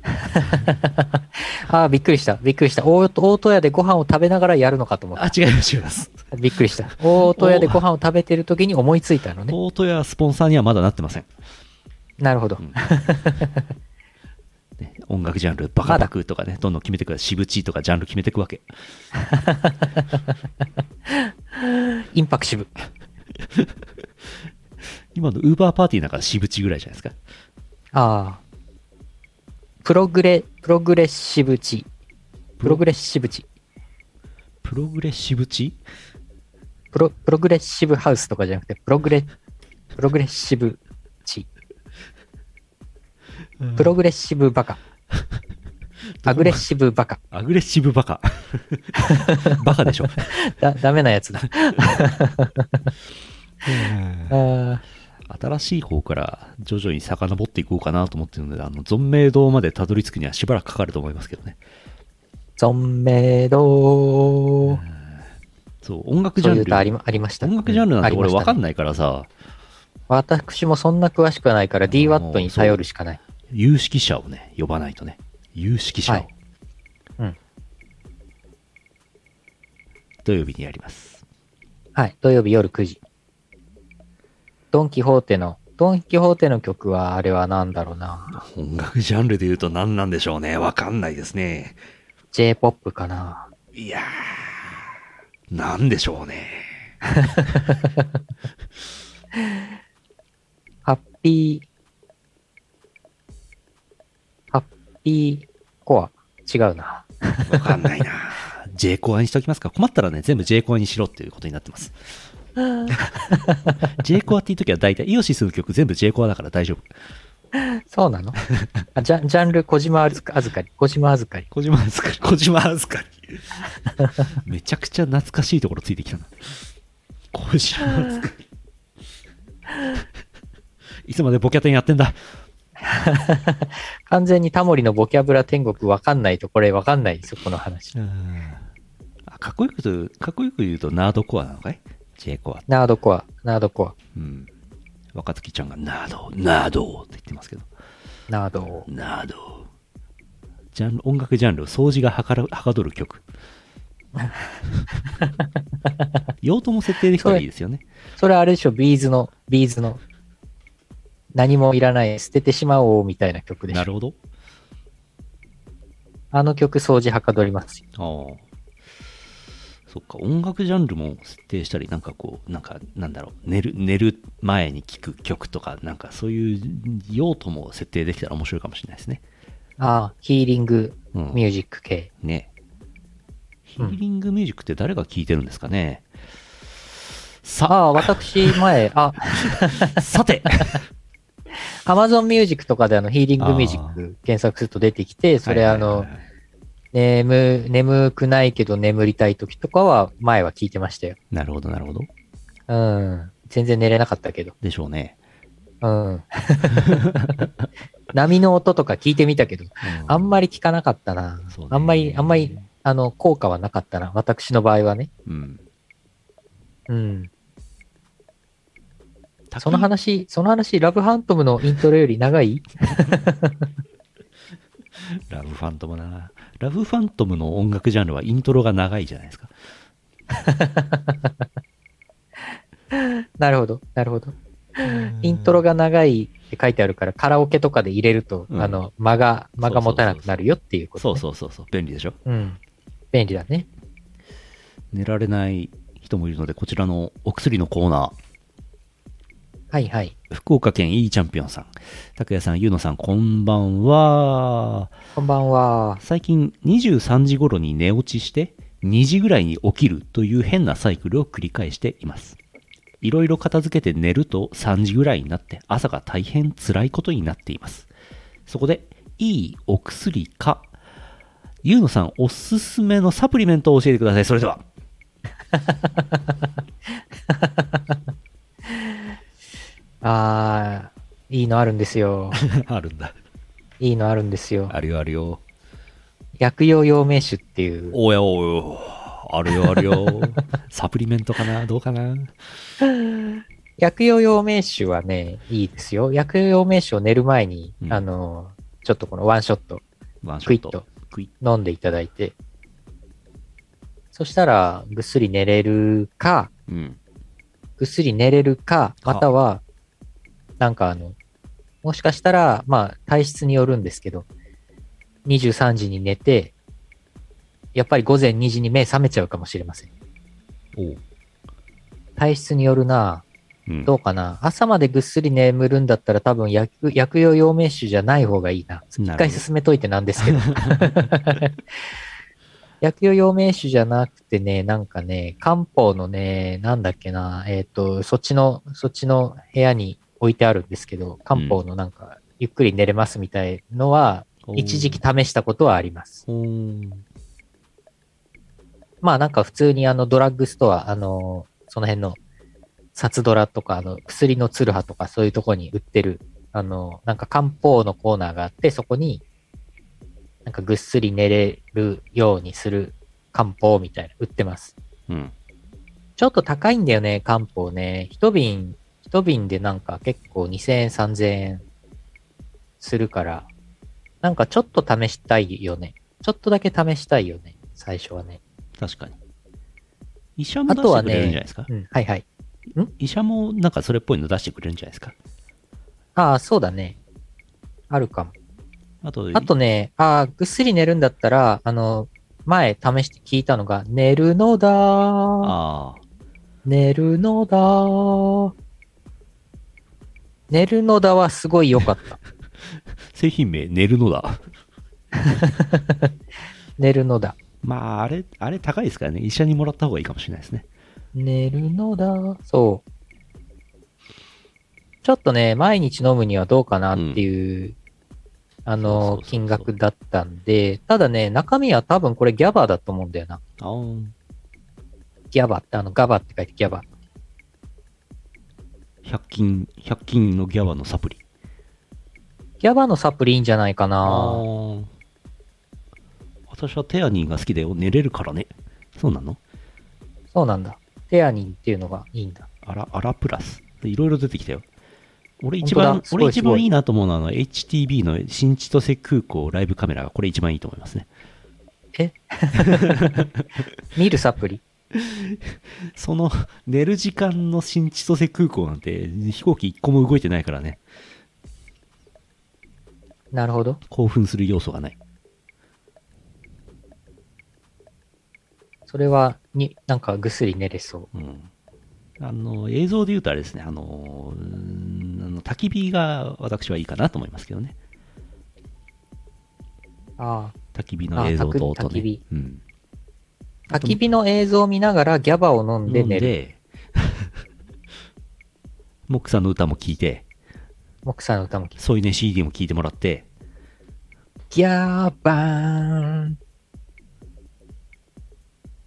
(laughs) ああ、びっくりした。びっくりした。大大戸屋でご飯を食べながらやるのかと思っあ、た。違います、違います。びっくりした。大戸屋でご飯を食べてる時に思いついたのね。大戸屋スポンサーにはまだなってません。なるほど。ね音楽ジャンル、バカバクとかね、どんどん決めていく、しぶちとかジャンル決めていくわけ。(laughs) インパクシブ。(laughs) 今のウーバーパーティーなんかしぶちぐらいじゃないですか。ああ。プログレ、プログレッシブ値。プロ？グレッシブ値。プログレッシブチプロ、プログレッシブハウスとかじゃなくて、プログレ、プログレッシブ値。プログレッシブバカ。アグレッシブバカ。アグレッシブバカ。(laughs) バカでしょ。だ、ダメなやつだ。あー新しい方から徐々に遡っていこうかなと思ってるので、あの、存命堂までたどり着くにはしばらくかかると思いますけどね。存命堂。そう、音楽ジャンル。ありまありました。音楽ジャンルなんて俺わかんない。からさ、私もそんな詳しくはないから DWAT に頼るしかない。有識者をね、呼ばないとね。有識者を。はいうん土曜日にやります。はい。土曜日夜9時。ドン・キホーテの、ドン・キホーテの曲は、あれは何だろうな。音楽ジャンルで言うと何なんでしょうね。わかんないですね。J-POP かな。いやー、なんでしょうね。ハッピー、ハッピーコア。違うな。わかんないな。(laughs) J コアにしておきますか。困ったらね、全部 J コアにしろっていうことになってます。J コアっていう時は大体、イオシスの曲全部 J コアだから大丈夫。そうなの？あジャンジャンル、小島預かり。小島預かり。小島預かり、小島預かり。めちゃくちゃ懐かしいところついてきたな。小島預かり。いつまでボキャテンやってんだ？完全にタモリのボキャブラ天国わかんないと、これわかんないですよ、この話。あかっこよく言うと、かっこよく言うとナードコアなのかい？?J コア。ナードコア、ナードコア、うん。若月ちゃんがナード、ナードって言ってますけど。ナード。ナード。ジャンル、音楽ジャンル、掃除がはかるはかどる曲。(laughs) 用途も設定できたらいいですよね。それあれでしょ、 B'z の、 B'z の、何もいらない、捨ててしまおうみたいな曲でしょ。なるほど。あの曲掃除はかどりますよ。ああ。そっか、音楽ジャンルも設定したり、なんかこう、なんか、なんだろう、寝る、寝る前に聴く曲とか、なんかそういう用途も設定できたら面白いかもしれないですね。ああ、ヒーリングうんミュージック系。ね。ヒーリングミュージックって誰が聴いてるんですかね？さ、ああ、私前、(laughs) あ、さて、Amazon Music とかであのヒーリングミュージック検索すると出てきて、それあのはいはいはい、はい眠、眠くないけど眠りたい時とかは前は聞いてましたよ。なるほど、なるほど。うん。全然寝れなかったけど。でしょうね。うん。(laughs) 波の音とか聞いてみたけど、あんまり聞かなかったな。あんまり、あんまり、あの、効果はなかったな。私の場合はね。うん。うん。その話、その話、ラブハントムのイントロより長い？(laughs) ラブファントムな。ラブファントムの音楽ジャンルはイントロが長いじゃないですか。(laughs) なるほど、なるほど。イントロが長い、って書いてあるから、カラオケとかで入れると、うんあの、間が、間が持たなくなるよっていうこと、そうね。そうそうそう、便利でしょ？うん。便利だね。寝られない人もいるので、こちらのお薬のコーナー、はいはい。福岡県 E チャンピオンさん、拓也さん、ゆうのさん、こんばんは。こんばんは。最近23時頃に寝落ちして、2時ぐらいに起きるという変なサイクルを繰り返しています。いろいろ片付けて寝ると3時ぐらいになって朝が大変辛いことになっています。そこで、いいお薬か、ゆうのさんおすすめのサプリメントを教えてください。それでは。(laughs) あー、いいのあるんですよ。(laughs) あるんだ。いいのあるんですよ。あるよあるよ。薬用陽明酒っていう。おやおやあるよあるよ。(laughs) サプリメントかなどうかな？薬用陽明酒はね、いいですよ。薬用陽明酒を寝る前に、うんあの、ちょっとこのワンショットワンショットクイッ飲んでいただいて、そしたらぐっすり寝れるか、うん。ぐっすり寝れるか、または、なんかあの、もしかしたら、まあ、体質によるんですけど、23時に寝て、やっぱり午前2時に目覚めちゃうかもしれません。おう。体質によるなうん。どうかな朝までぐっすり眠るんだったら多分薬薬用陽明酒じゃない方がいいな。一回進めといてなんですけど。(laughs) 薬用陽明酒じゃなくてね、なんかね、漢方のね、なんだっけな、えっ、と、そっちの、そっちの部屋に置いてあるんですけど、漢方のなんか、ゆっくり寝れますみたいのは、一時期試したことはあります。まあなんか普通にあのドラッグストア、あの、その辺の、札ドラとか、あの、薬のツルハとかそういうとこに売ってる、あの、なんか漢方のコーナーがあって、そこに、なんかぐっすり寝れるようにする漢方みたいな、売ってます。うん。ちょっと高いんだよね、漢方ね。一瓶、一瓶でなんか結構2000円、3000円するから、なんかちょっと試したいよね。ちょっとだけ試したいよね、最初はね。確かに。医者も出あとはしてくれるんじゃねないですか、うん、はいはい。医者もなんかそれっぽいの出してくれるんじゃないですか？ああ、そうだね。あるかも。あと、あとね、ああ、ぐっすり寝るんだったら、あの、前試して聞いたのが、寝るのだー、ああ、寝るのだー。寝るのだはすごい良かった。(laughs) 製品名、寝るのだ。(laughs) 寝るのだ。まあ、あれ、あれ高いですからね。医者にもらった方がいいかもしれないですね。寝るのだ。そう。ちょっとね、毎日飲むにはどうかなっていう、うそうの金額だったんで、ただね、中身は多分これギャバだと思うんだよな。ギャバって、あの、ガバって書いてギャバ。100均、100均のギャバのサプリ。ギャバのサプリいいんじゃないかあな。ー私はテアニンが好きだよ。寝れるからね。そうなの？そうなんだ。テアニンっていうのがいいんだ。アラ、アラプラス。いろいろ出てきたよ。俺一番俺一番いいなと思うのは、HTB の新千歳空港ライブカメラが、これ一番いいと思いますね。(laughs) 見るサプリ？(laughs) その、寝る時間の新千歳空港なんて、飛行機一個も動いてないからね、なるほど。興奮する要素がない。それは、に、なんかぐっすり寝れそう。うん。あの、映像で言うとあれですね、あの、あの焚き火が私はいいかなと思いますけどね。あ焚き火の映像と音ね。あ焚き火うん。あ。焚き火の映像を見ながらギャバを飲んで寝る。で、モックさんの歌も聴いて、モクさんの歌も聞いて。そういうね CD も聴いてもらって、ギャーバーン。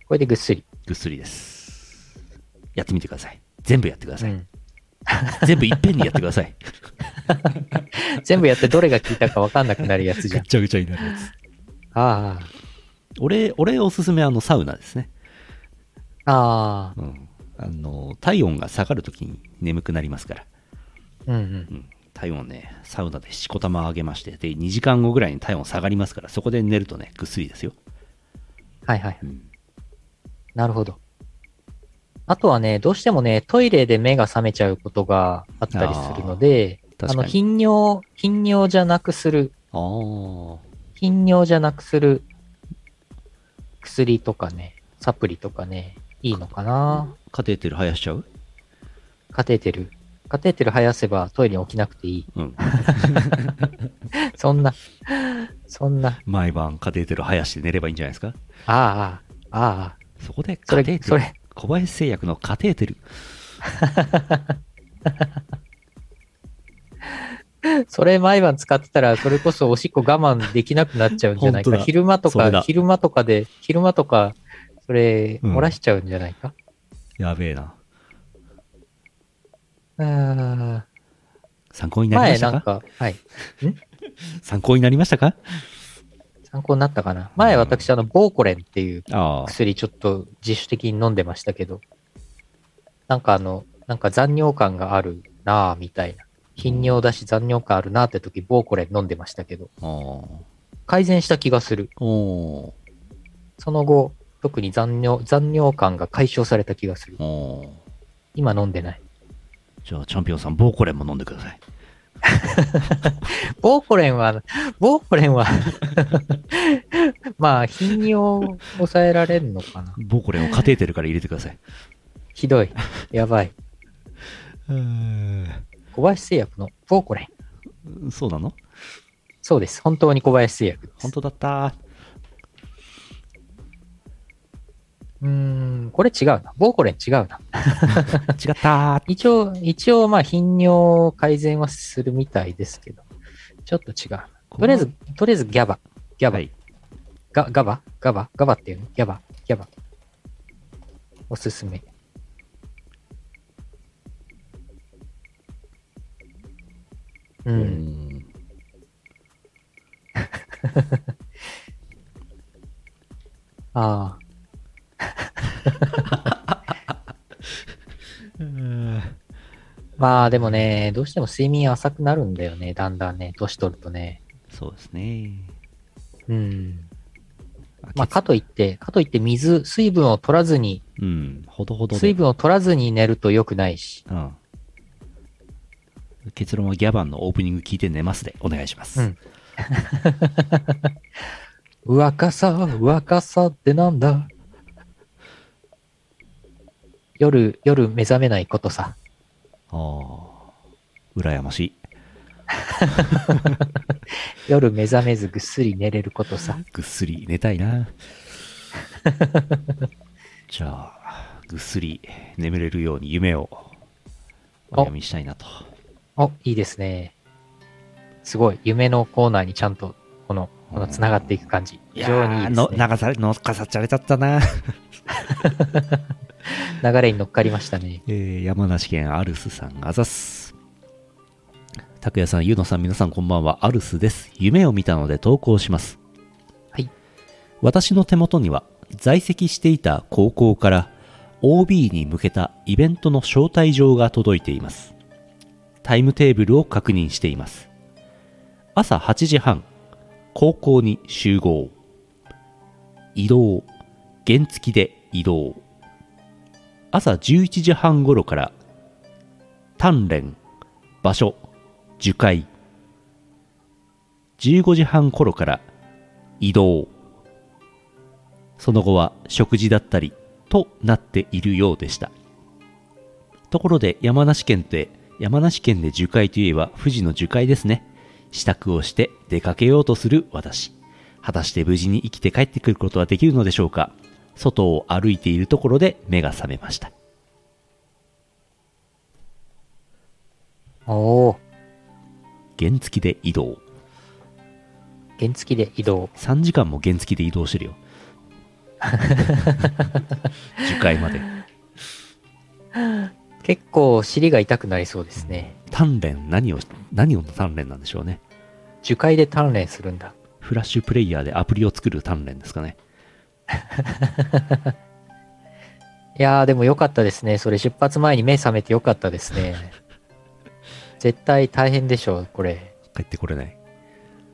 これでぐっすり。ぐっすりです。やってみてください。全部やってください。うん。全部いっぺんにやってください。全部やってどれが効いたか分かんなくなるやつじゃん。ちゃぐちゃになるやつ。あ俺、俺おすすめはあのサウナですね。あ。ああ。うん。あの、体温が下がるときに眠くなりますから。うんうん。うん。体温ね、サウナでしこたま上げまして、で、2時間後ぐらいに体温下がりますから、そこで寝るとね、ぐっすりですよ。はいはい。うん。なるほど。あとはね、どうしてもね、トイレで目が覚めちゃうことがあったりするので、あの。頻尿、頻尿じゃなくする、ああ。頻尿じゃなくする薬とかね、サプリとかね、いいのかな？カテーテル生やしちゃう？カテーテル。カテーテル生やせばトイレに起きなくていい。うん。(laughs) そんな、そんな、毎晩カテーテル生やして寝ればいいんじゃないですか？ああ、ああ、そこでカテーテル。それ小林製薬のカテーテル。(laughs) (laughs) それ毎晩使ってたら、それこそおしっこ我慢できなくなっちゃうんじゃないか。昼間とか、昼間とかで、昼間とか、それ、うん漏らしちゃうんじゃないか？やべえな。あ参考になりましたか？なんか、はい。参考になりましたか？参考になったかな？前私、あの、ボーコレンっていうああ。薬ちょっと自主的に飲んでましたけど、なんかあの、なんか残尿感があるなぁ、みたいな。頻尿だし残尿感あるなって時、ボーコレン飲んでましたけど。改善した気がする。その後、特に残尿、残尿感が解消された気がする。今飲んでない。じゃあ、チャンピオンさん、ボーコレンも飲んでください。(laughs) ボーコレンは、ボーコレンは (laughs) まあ、頻尿を抑えられるのかな。ボーコレンをカテーテルから入れてください。ひどい。やばい。(laughs) 小林製薬のボーコレン。そうなの？そうです。本当に小林製薬です。本当だった。うーん、これ違うな。ボーコレン違うな。(laughs) 違った。(laughs) 一応、一応、まあ、頻尿改善はするみたいですけど、ちょっと違う。とりあえず、とりあえずギャバ。ギャバ。はい。ガガバガバガバっていうの？ギャバギャバ。おすすめ。う。うんん。(laughs) ああ。(laughs) まあでもね、どうしても睡眠浅くなるんだよね。だんだんね、年取るとね。そうですね。うん。まあかといって、かといって水、水分を取らずに、うん。ほどほどで。水分を取らずに寝ると良くないし。うん。結論はギャバンのオープニング聞いて寝ますでお願いします。うん若さ、若さってなんだ？夜、夜目覚めないことさ。ああ。羨ましい。(laughs) 夜目覚めずぐっすり寝れることさ。ぐっすり寝たいな。(laughs) じゃあ、ぐっすり眠れるように夢をお読みしたいなと。お、いいですね。すごい。夢のコーナーにちゃんと、この、この繋がっていく感じ。非常にいいですの、ね。流され、のかさっちゃれちゃったな。(laughs) 流れに乗っかりましたね。えー山梨県アルスさん、あざっす。拓也さん、ゆうのさん、皆さんこんばんは、アルスです。夢を見たので投稿します。はい。私の手元には、在籍していた高校から OB に向けたイベントの招待状が届いています。タイムテーブルを確認しています。朝8時半、高校に集合。移動、原付で移動。朝11時半頃から鍛錬場所樹海15時半頃から移動その後は食事だったりとなっているようでしたところで山梨県って山梨県で樹海といえば富士の樹海ですね。支度をして出かけようとする私。果たして無事に生きて帰ってくることはできるのでしょうか。外を歩いているところで目が覚めました。おー、原付で移動。原付で移動。3時間も原付で移動してるよ。(laughs) 樹海まで結構尻が痛くなりそうですね。鍛錬何を何をの鍛錬なんでしょうね樹海で鍛錬するんだ。フラッシュプレイヤーでアプリを作る鍛錬ですかね (laughs) いやーでも良かったですね。それ出発前に目覚めて良かったですね。(laughs) 絶対大変でしょう、これ。帰ってこれない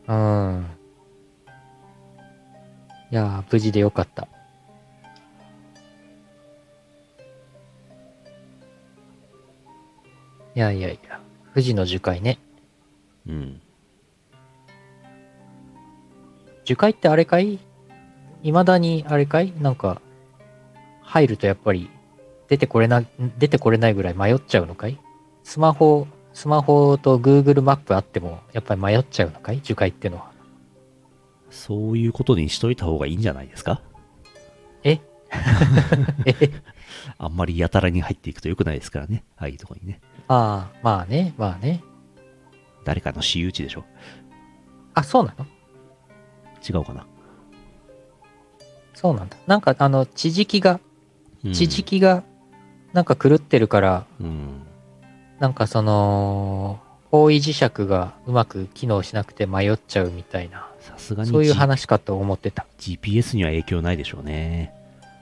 うん。いやー無事で良かった。いやいやいや、富士の樹海ね。うん。樹海ってあれかい？未だにあれかい？なんか、入るとやっぱり出てこれな、出てこれないぐらい迷っちゃうのかい？スマホ、スマホと Google マップあってもやっぱり迷っちゃうのかい？樹海ってのは。そういうことにしといた方がいいんじゃないですか？え？(laughs) (laughs) え？(laughs) あんまりやたらに入っていくと良くないですからね。ああいうとこにね。ああ、まあね、まあね。誰かの私有地でしょ？あ、そうなの？違うかな？そうなんだ。なんかあの、地磁気が、うん地磁気がなんか狂ってるから、うん。なんかその、方位磁石がうまく機能しなくて迷っちゃうみたいな、さすがに、そういう話かと思ってた。GPS には影響ないでしょうね。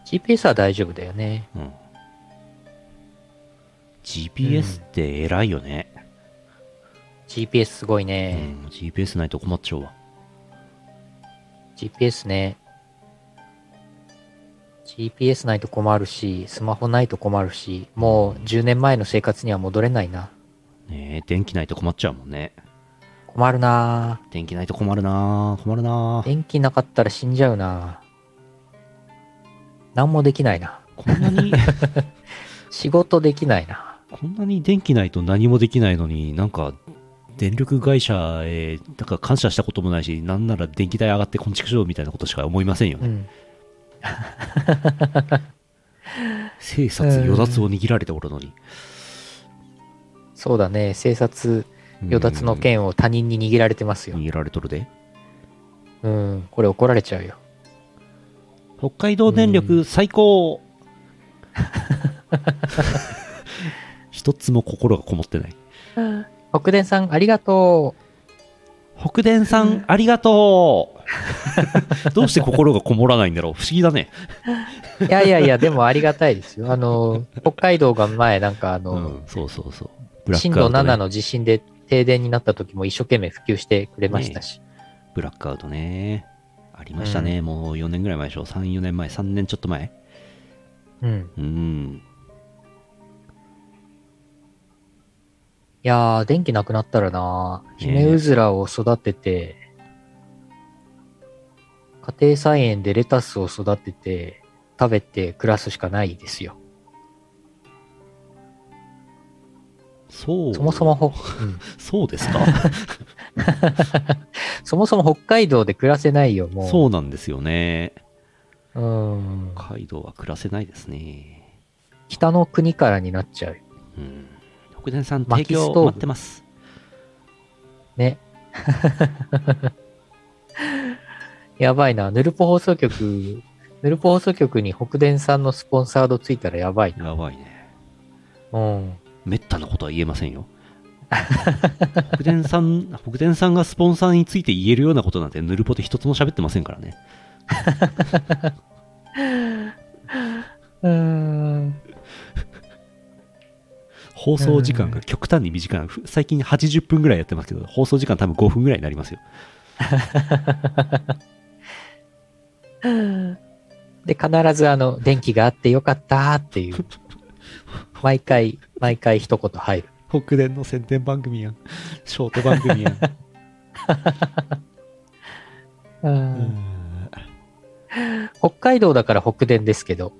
GPS は大丈夫だよね。うん。GPS って偉いよね。GPS すごいうね。ん。GPS ないと困っちゃうわ。GPS ね。GPS ないと困るし、スマホないと困るし、もう10年前の生活には戻れないな。ねえ、電気ないと困っちゃうもんね。困るな電気ないと困るな困るな電気なかったら死んじゃうな何もできないな。こんなに、(laughs) 仕事できないな。こんなに電気ないと何もできないのになんか、電力会社へ、なんか感謝したこともないし、なんなら電気代上がってこんちくしょうみたいなことしか思いませんよね。うん。(laughs) 生殺与奪を握られておるのに。そうだね。生殺与奪の剣を他人に握られてますよ。握られとるで。うん。これ怒られちゃうよ。北海道電力最高 (laughs) 一つも心がこもってない。北電さん、ありがと北電さん、ありがとう (laughs) どうして心がこもらないんだろう不思議だね。う。いやいやいや、でもありがたいですよ。あの、北海道が前、なんかあの、うん、そうそうそう。ブラッ震度クアウト、ね。7の地震で停電になった時も一生懸命普及してくれましたし。ブラックアウトね。ありましたね。もう4年ぐらい前でしょ。3、4年前、3年ちょっと前。うん。うん。いやー、電気なくなったらな、ねヒメウズラを育てて、家庭菜園でレタスを育てて、食べて暮らすしかないですよ。そう。そもそもほ、(laughs) うんそうですか？(laughs) そもそも北海道で暮らせないよ、もう。そうなんですよね。う。ん。北海道は暮らせないですね。北の国からになっちゃう。うん。北電さん、提供待ってます。ね。(laughs) やばいな。ヌルポ放送局、ヌルポ放送局に北電さんのスポンサードついたらやばいな。やばいね。うん。めったなことは言えませんよ。(laughs) 北電さん、北電さんがスポンサーについて言えるようなことなんて、ヌルポで一つも喋ってませんからね。(laughs) うーん。放送時間が極端に短い。ふ最近80分ぐらいやってますけど、放送時間多分5分ぐらいになりますよ。(laughs) で、必ずあの、電気があってよかったっていう、毎回、毎回一言入る。北電の宣伝番組やん。ショート番組やん。(laughs) 北海道だから北電ですけど、はい。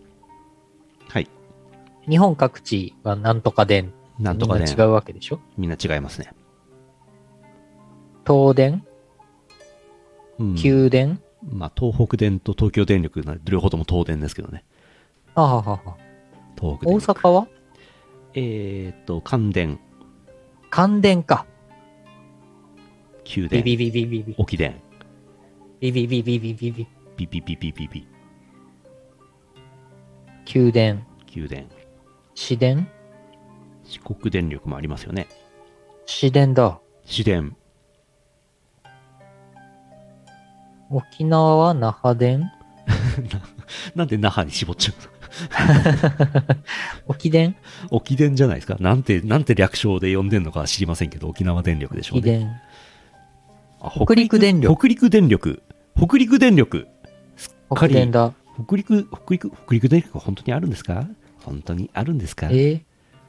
日本各地はなんとか電、なんとかねみんな違うわけでしょ？みんな違いますね。東電うん、九電、まあ、東北電と東京電力な両方とも東電ですけどね。あははは。大東北電力。阪は？えーっと、関電、関電か。九電、ビビビビビビ。沖電、ビビビビビビビ。ピピピピピピ、九電、九電、市電四国電力もありますよね。市電だ。市電、沖縄は那覇電？(laughs) なんで那覇に絞っちゃう (laughs) 沖電？の沖電じゃないですか？なんて、なんて略称で呼んでんのかは知りませんけど、沖縄電力でしょうね。北陸？電力北陸電力。北陸電力。すっかり北電だ。北陸、北陸、北陸電力本当にあるんですか？本当にあるんですか？えー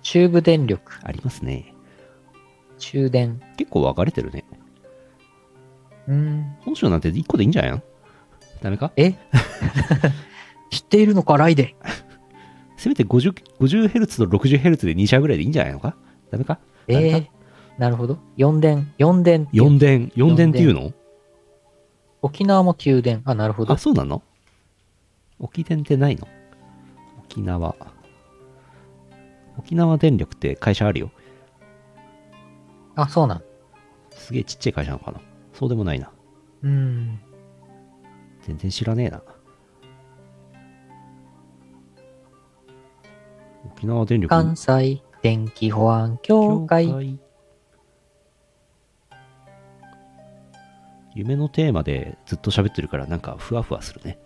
中部電力。ありますね。中電。結構分かれてるね。うーん。本州なんて1個でいいんじゃないの？ダメか？え？(laughs) 知っているのか、ライデン。(laughs) せめて 50, 50Hz と 60Hz で2社ぐらいでいいんじゃないのか？ダメか？えダメか？ー、なるほど。4電、4電っていう。4電、4電っていうの？沖縄も9電。あ、なるほどあ、。そうなの？沖電ってないの？沖縄。沖縄電力って会社あるよ。あ、そうなん。すげえちっちゃい会社なのかなそうでもないな。うーん。全然知らねえな。沖縄電力。関西電気保安協会。夢のテーマでずっと喋ってるからなんかふわふわするね。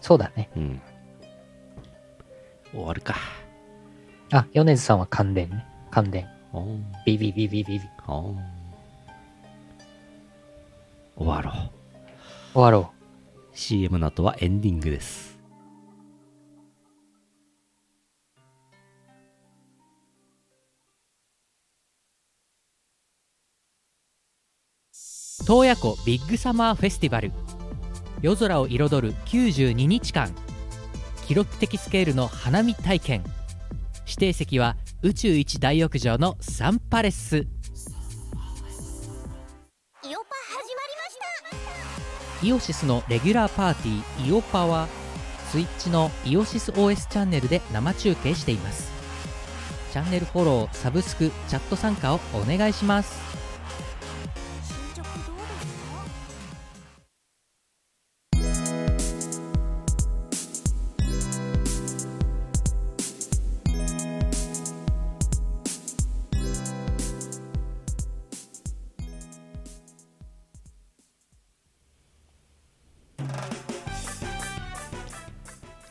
そうだね。うん。終わるか。あ、米津さんは関電ね。関電。ビビビビビビ。終わろう。終わろ CM の後はエンディングです。洞爺湖ビッグサマーフェスティバル夜空を彩る92日間記録的スケールの花見体験指定席は宇宙一大浴場のサンパレス。イオパ始まりましたイオシスのレギュラーパーティーイオパは Twitch のイオシス OS チャンネルで生中継しています。チャンネルフォローサブスクチャット参加をお願いします。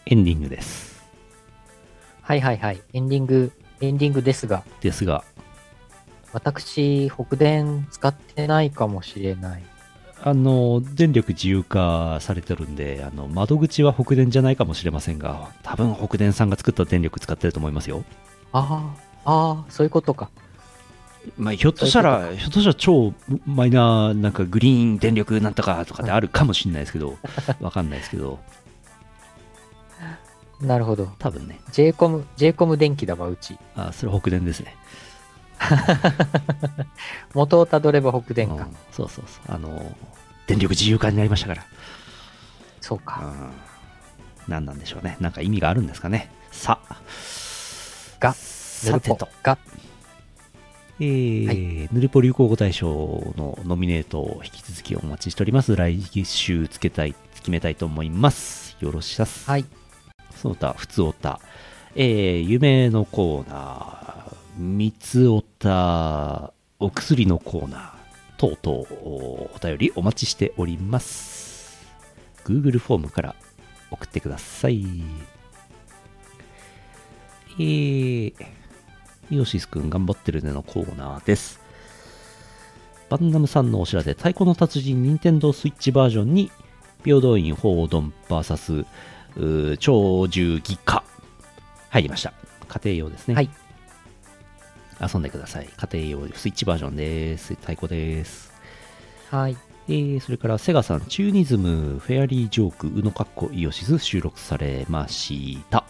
エンディングです。う。はいはいはい。エンディング、エンディングですが、ですが、私、北電使ってないかもしれない。あの、電力自由化されてるんで、あの、窓口は北電じゃないかもしれませんが、多分北電さんが作った電力使ってると思いますよ。ああ、ああ、そういうことか。まあ、ひょっとしたら、ひょっとしたら超マイナー、なんかグリーン電力なんとかとかであるかもしれないですけど、わかんないですけど、なるほど。多分ね、j コム、j コム電気だわ、うち。あ、それ北電ですね。(laughs) 元をたどれば北電か。うんそうそうそう。あの、電力自由化になりましたから。そうか。うん何なんでしょうね。なんか意味があるんですかね。さあ。がさてと。が、えーヌルポ流行語大賞のノミネートを引き続きお待ちしております。来週つけたい、決めたいと思います。よろしくです。はい。その他、普通おた、えー、夢のコーナー、三つおた、お薬のコーナー、等々おお便りお待ちしております。Google フォームから送ってください。えー、イオシスくん頑張ってるねのコーナーです。バンナムさんのお知らせ、太鼓の達人任天堂スイッチバージョンに、平等院報道 VS 超重技化入りました。家庭用ですね。はい。遊んでください。家庭用スイッチバージョンです。太鼓です。はい。えー、それからセガさん、チューニズム、フェアリージョーク、ウノカッコイオシス収録されました。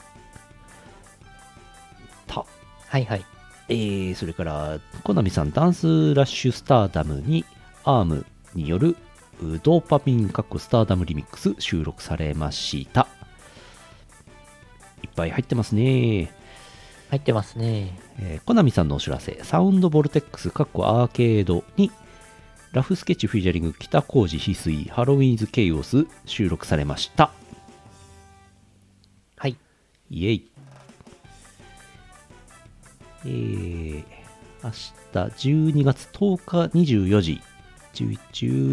た。はいはい。えー、それから、コナミさん、ダンスラッシュスターダムに、アームによる、うドーパミン、カッコスターダムリミックス収録されました。いっぱい入ってますね。入ってますね。えーコナミさんのお知らせ、サウンドボルテックス、アーケードに、ラフスケッチフィーチャリング、北工事翡翠、ハロウィンズ・ケイオス収録されました。はい。イェイ。えー、明日12月10日24時、11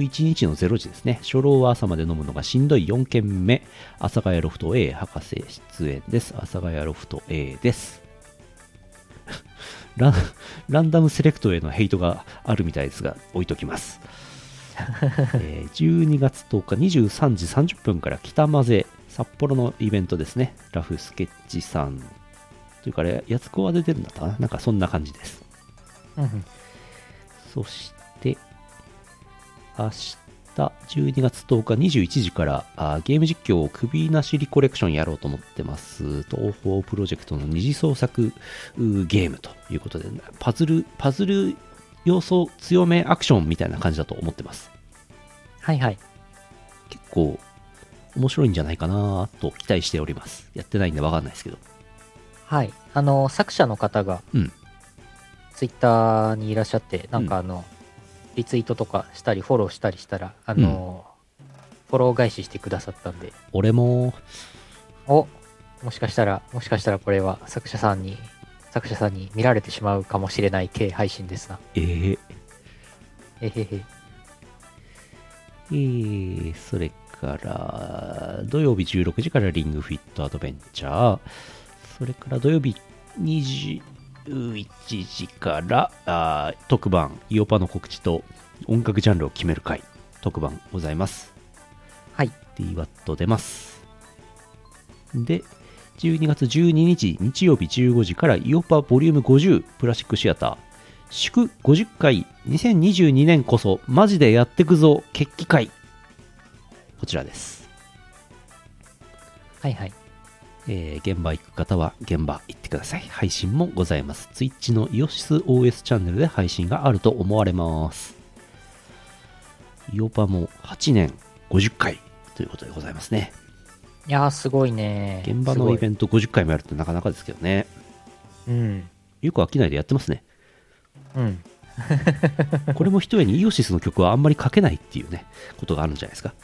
11日の0時ですね。初老は朝まで飲むのがしんどい4件目。阿佐ヶ谷ロフト A 博士出演です。阿佐ヶ谷ロフト A です。(laughs) ランランダムセレクトへのヘイトがあるみたいですが、置いときます。(laughs) えー12月10日23時30分から北混ぜ札幌のイベントですね。ラフスケッチさん。というか、あれ、やつこは出てるんだったかな？なんかそんな感じです。そして、明日、12月10日21時から、あゲーム実況を首なしリコレクションやろうと思ってます。東宝プロジェクトの二次創作うゲームということで、パズル、パズル要素強めアクションみたいな感じだと思ってます。はいはい。結構面白いんじゃないかなと期待しております。やってないんでわかんないですけど。はい。あの、作者の方が、うんツイッターにいらっしゃって、なんかあの、リツイートとかしたり、フォローしたりしたら、あの、フォロー返ししてくださったんで、俺も、おもしかしたら、もしかしたらこれは作者さんに、作者さんに見られてしまうかもしれない系配信ですな。えー、えへへ。えー、それから、土曜日16時からリングフィットアドベンチャー、それから土曜日21時から、あー特番、イオパの告知と音楽ジャンルを決める回、特番ございます。はい。DWAT 出ます。で、12月12日日曜日15時からイオパボリューム50プラスチックシアター祝50回2022年こそマジでやってくぞ決起会こちらです、はいはい。えー現場行く方は現場行ってください配信もございます Twitch のイオシス OS チャンネルで配信があると思われますイオパも8年50回ということでございますねいやー、すごいね。現場のイベンント50回もやるってなかなかですけどね。ト。うん。よく飽きないでやってますね。うん。(laughs) これも一重にイオシスの曲はあんまり書けないっていうね、ことがあるんじゃないですか。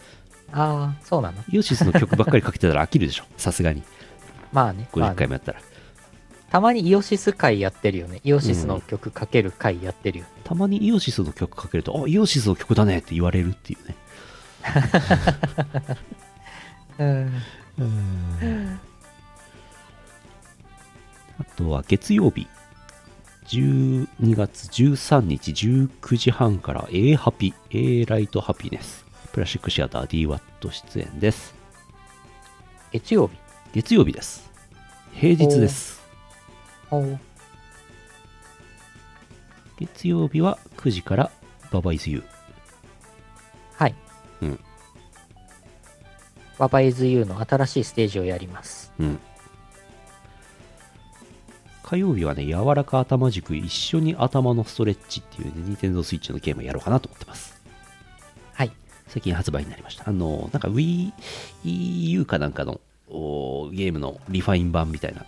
ああ、そうなの？イオシスの曲ばっかりかけてたら飽きるでしょ。さすがに。まあね。まあ50ね回もやったら。たまにイオシス回やってるよね。イオシスの曲かける回やってるよ。たまにイオシスの曲かけると、あ、イオシスの曲だねって言われるっていうね。(laughs) うん。あとは月曜日、12月13日19時半から A ハピ、A ライトハピネス、プラスチックシアター DWAT 出演です。月曜日。月曜日です。平日です。月曜日は9時からババイズユー。はい。うん。ババイズユーの新しいステージをやります。うん。火曜日はね、柔らか頭軸一緒に頭のストレッチっていうね、ニンテンドースイッチのゲームをやろうかなと思ってます。はい。最近発売になりました。あの、なんか Wii EU かなんかのゲームのリファイン版みたいな、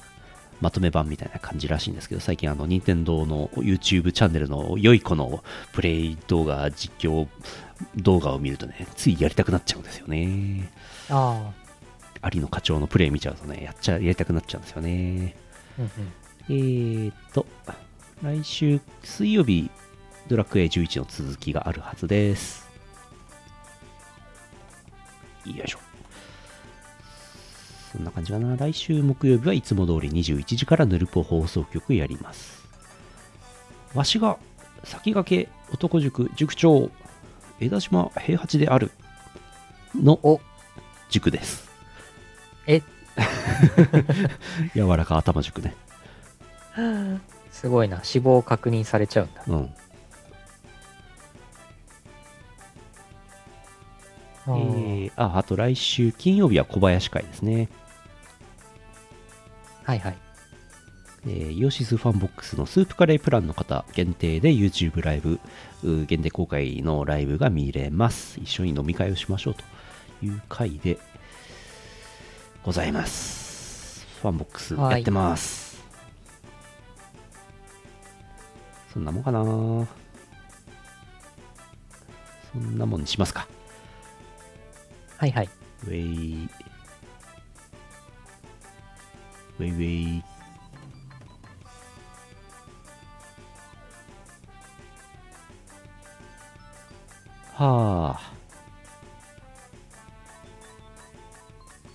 まとめ版みたいな感じらしいんですけど、最近あの、任天堂の YouTube チャンネルの良い子のプレイ動画、実況動画を見るとね、ついやりたくなっちゃうんですよね。ああ。有野課長のプレイ見ちゃうとね、やっちゃ、やりたくなっちゃうんですよね。うんうん。えーと、来週水曜日、ドラクエ11の続きがあるはずです。よいしょ。そんな感じかな。来週木曜日はいつも通り21時からヌルポ放送局やります。わしが先駆け男塾塾長、枝島平八であるのお塾です。え、(laughs) 柔らか頭塾ね。すごいな。死亡確認されちゃうんだ。うん。えー、あ、あと来週金曜日は小林会ですね。はいはい。えーイオシスファンボックスのスープカレープランの方限定で YouTube ライブ、う限定公開のライブが見れます。一緒に飲み会をしましょうという回でございます。ファンボックスやってます。そんなもんかなそんなもんにしますか。はいはい。ウェイ。ウェイウェイ。はあ。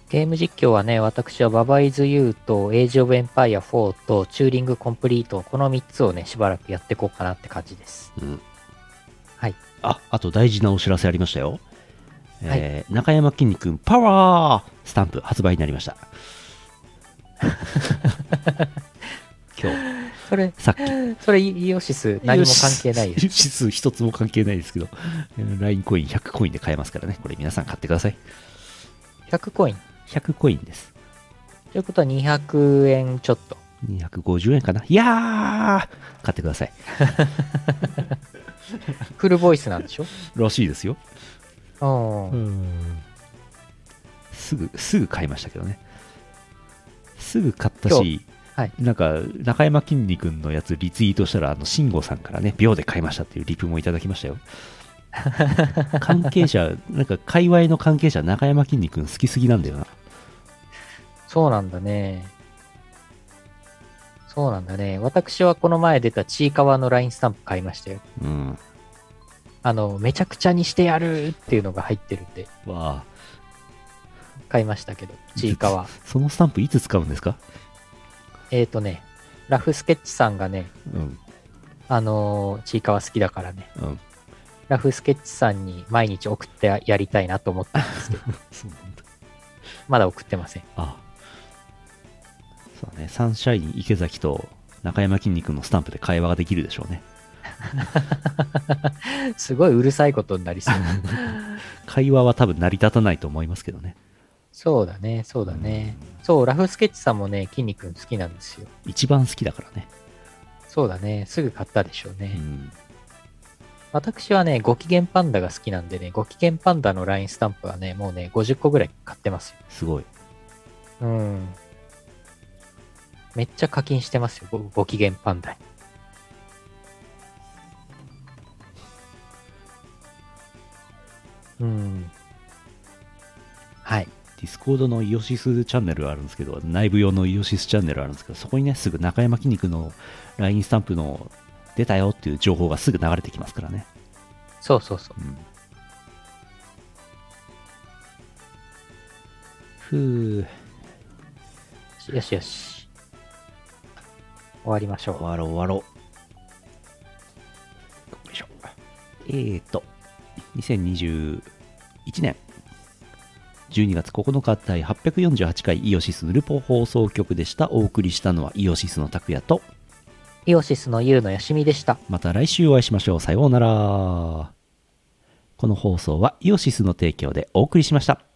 ゲーム実況はね、私はババイズユーとエイジオブエンパイア4とチューリングコンプリート、この3つをね、しばらくやっていこうかなって感じです。うん。はい。あ、あと大事なお知らせありましたよ。えー中山きんに君パワースタンプ発売になりました。(laughs) 今日、それ、さっき。それイオシス何も関係ないです。指数一つも関係ないですけど、えー LINE コイン100コインで買えますからね。これ皆さん買ってください。100コイン？100コインです。ということは200円ちょっと。250円かないやー買ってください。(laughs) フルボイスなんでしょ？らしいですよ。うん。すぐ、すぐ買いましたけどね。すぐ買った今し、はいなんか、中山きんに君のやつリツイートしたら、あの、慎吾さんからね、秒で買いましたっていうリプもいただきましたよ。(laughs) 関係者、なんか、界隈の関係者、中山きんに君好きすぎなんだよな。そうなんだね。そうなんだね。私はこの前出たちいかわの LINE スタンプ買いましたよ。うん。あの、めちゃくちゃにしてやるっていうのが入ってるんで、わあ、買いましたけど、ちいかわ。そのスタンプいつ使うんですか？えっ、ー、とね、ラフスケッチさんがね、うん。あのーちいかわ好きだからね、うん。ラフスケッチさんに毎日送ってやりたいなと思ってるんですけど。(laughs) まだ送ってません。あそうね、サンシャイン池崎と中山きんに君のスタンプで会話ができるでしょうね。(laughs) すごいうるさいことになりそう。(laughs) 会話は多分成り立たないと思いますけどね。そうだね、そうだね。そう、ラフスケッチさんもね、筋肉好きなんですよ。一番好きだからね。そうだね、すぐ買ったでしょうね。うん。私はね、ご機嫌パンダが好きなんでね、ご機嫌パンダの LINE スタンプはね、もうね、50個ぐらい買ってますよ。すごい。うん。めっちゃ課金してますよ、ごご機嫌パンダに。うん。はい。 Discord のイオシスチャンネルがあるんですけど、内部用のイオシスチャンネルがあるんですけど、そこにね、すぐ中山きんに君の LINE スタンプの出たよっていう情報がすぐ流れてきますからね。そうそうそう。うん。ふうよしよし。終わりましょ終わろう終わろう。よいしょ。えーと、2021年12月9日第848回イオシスヌルポ放送局でした。お送りしたのはイオシスの拓也と、う。イオシスのユウのよしみでした。また来週お会いしましょう。さようなら。この放送はイオシスの提供でお送りしました。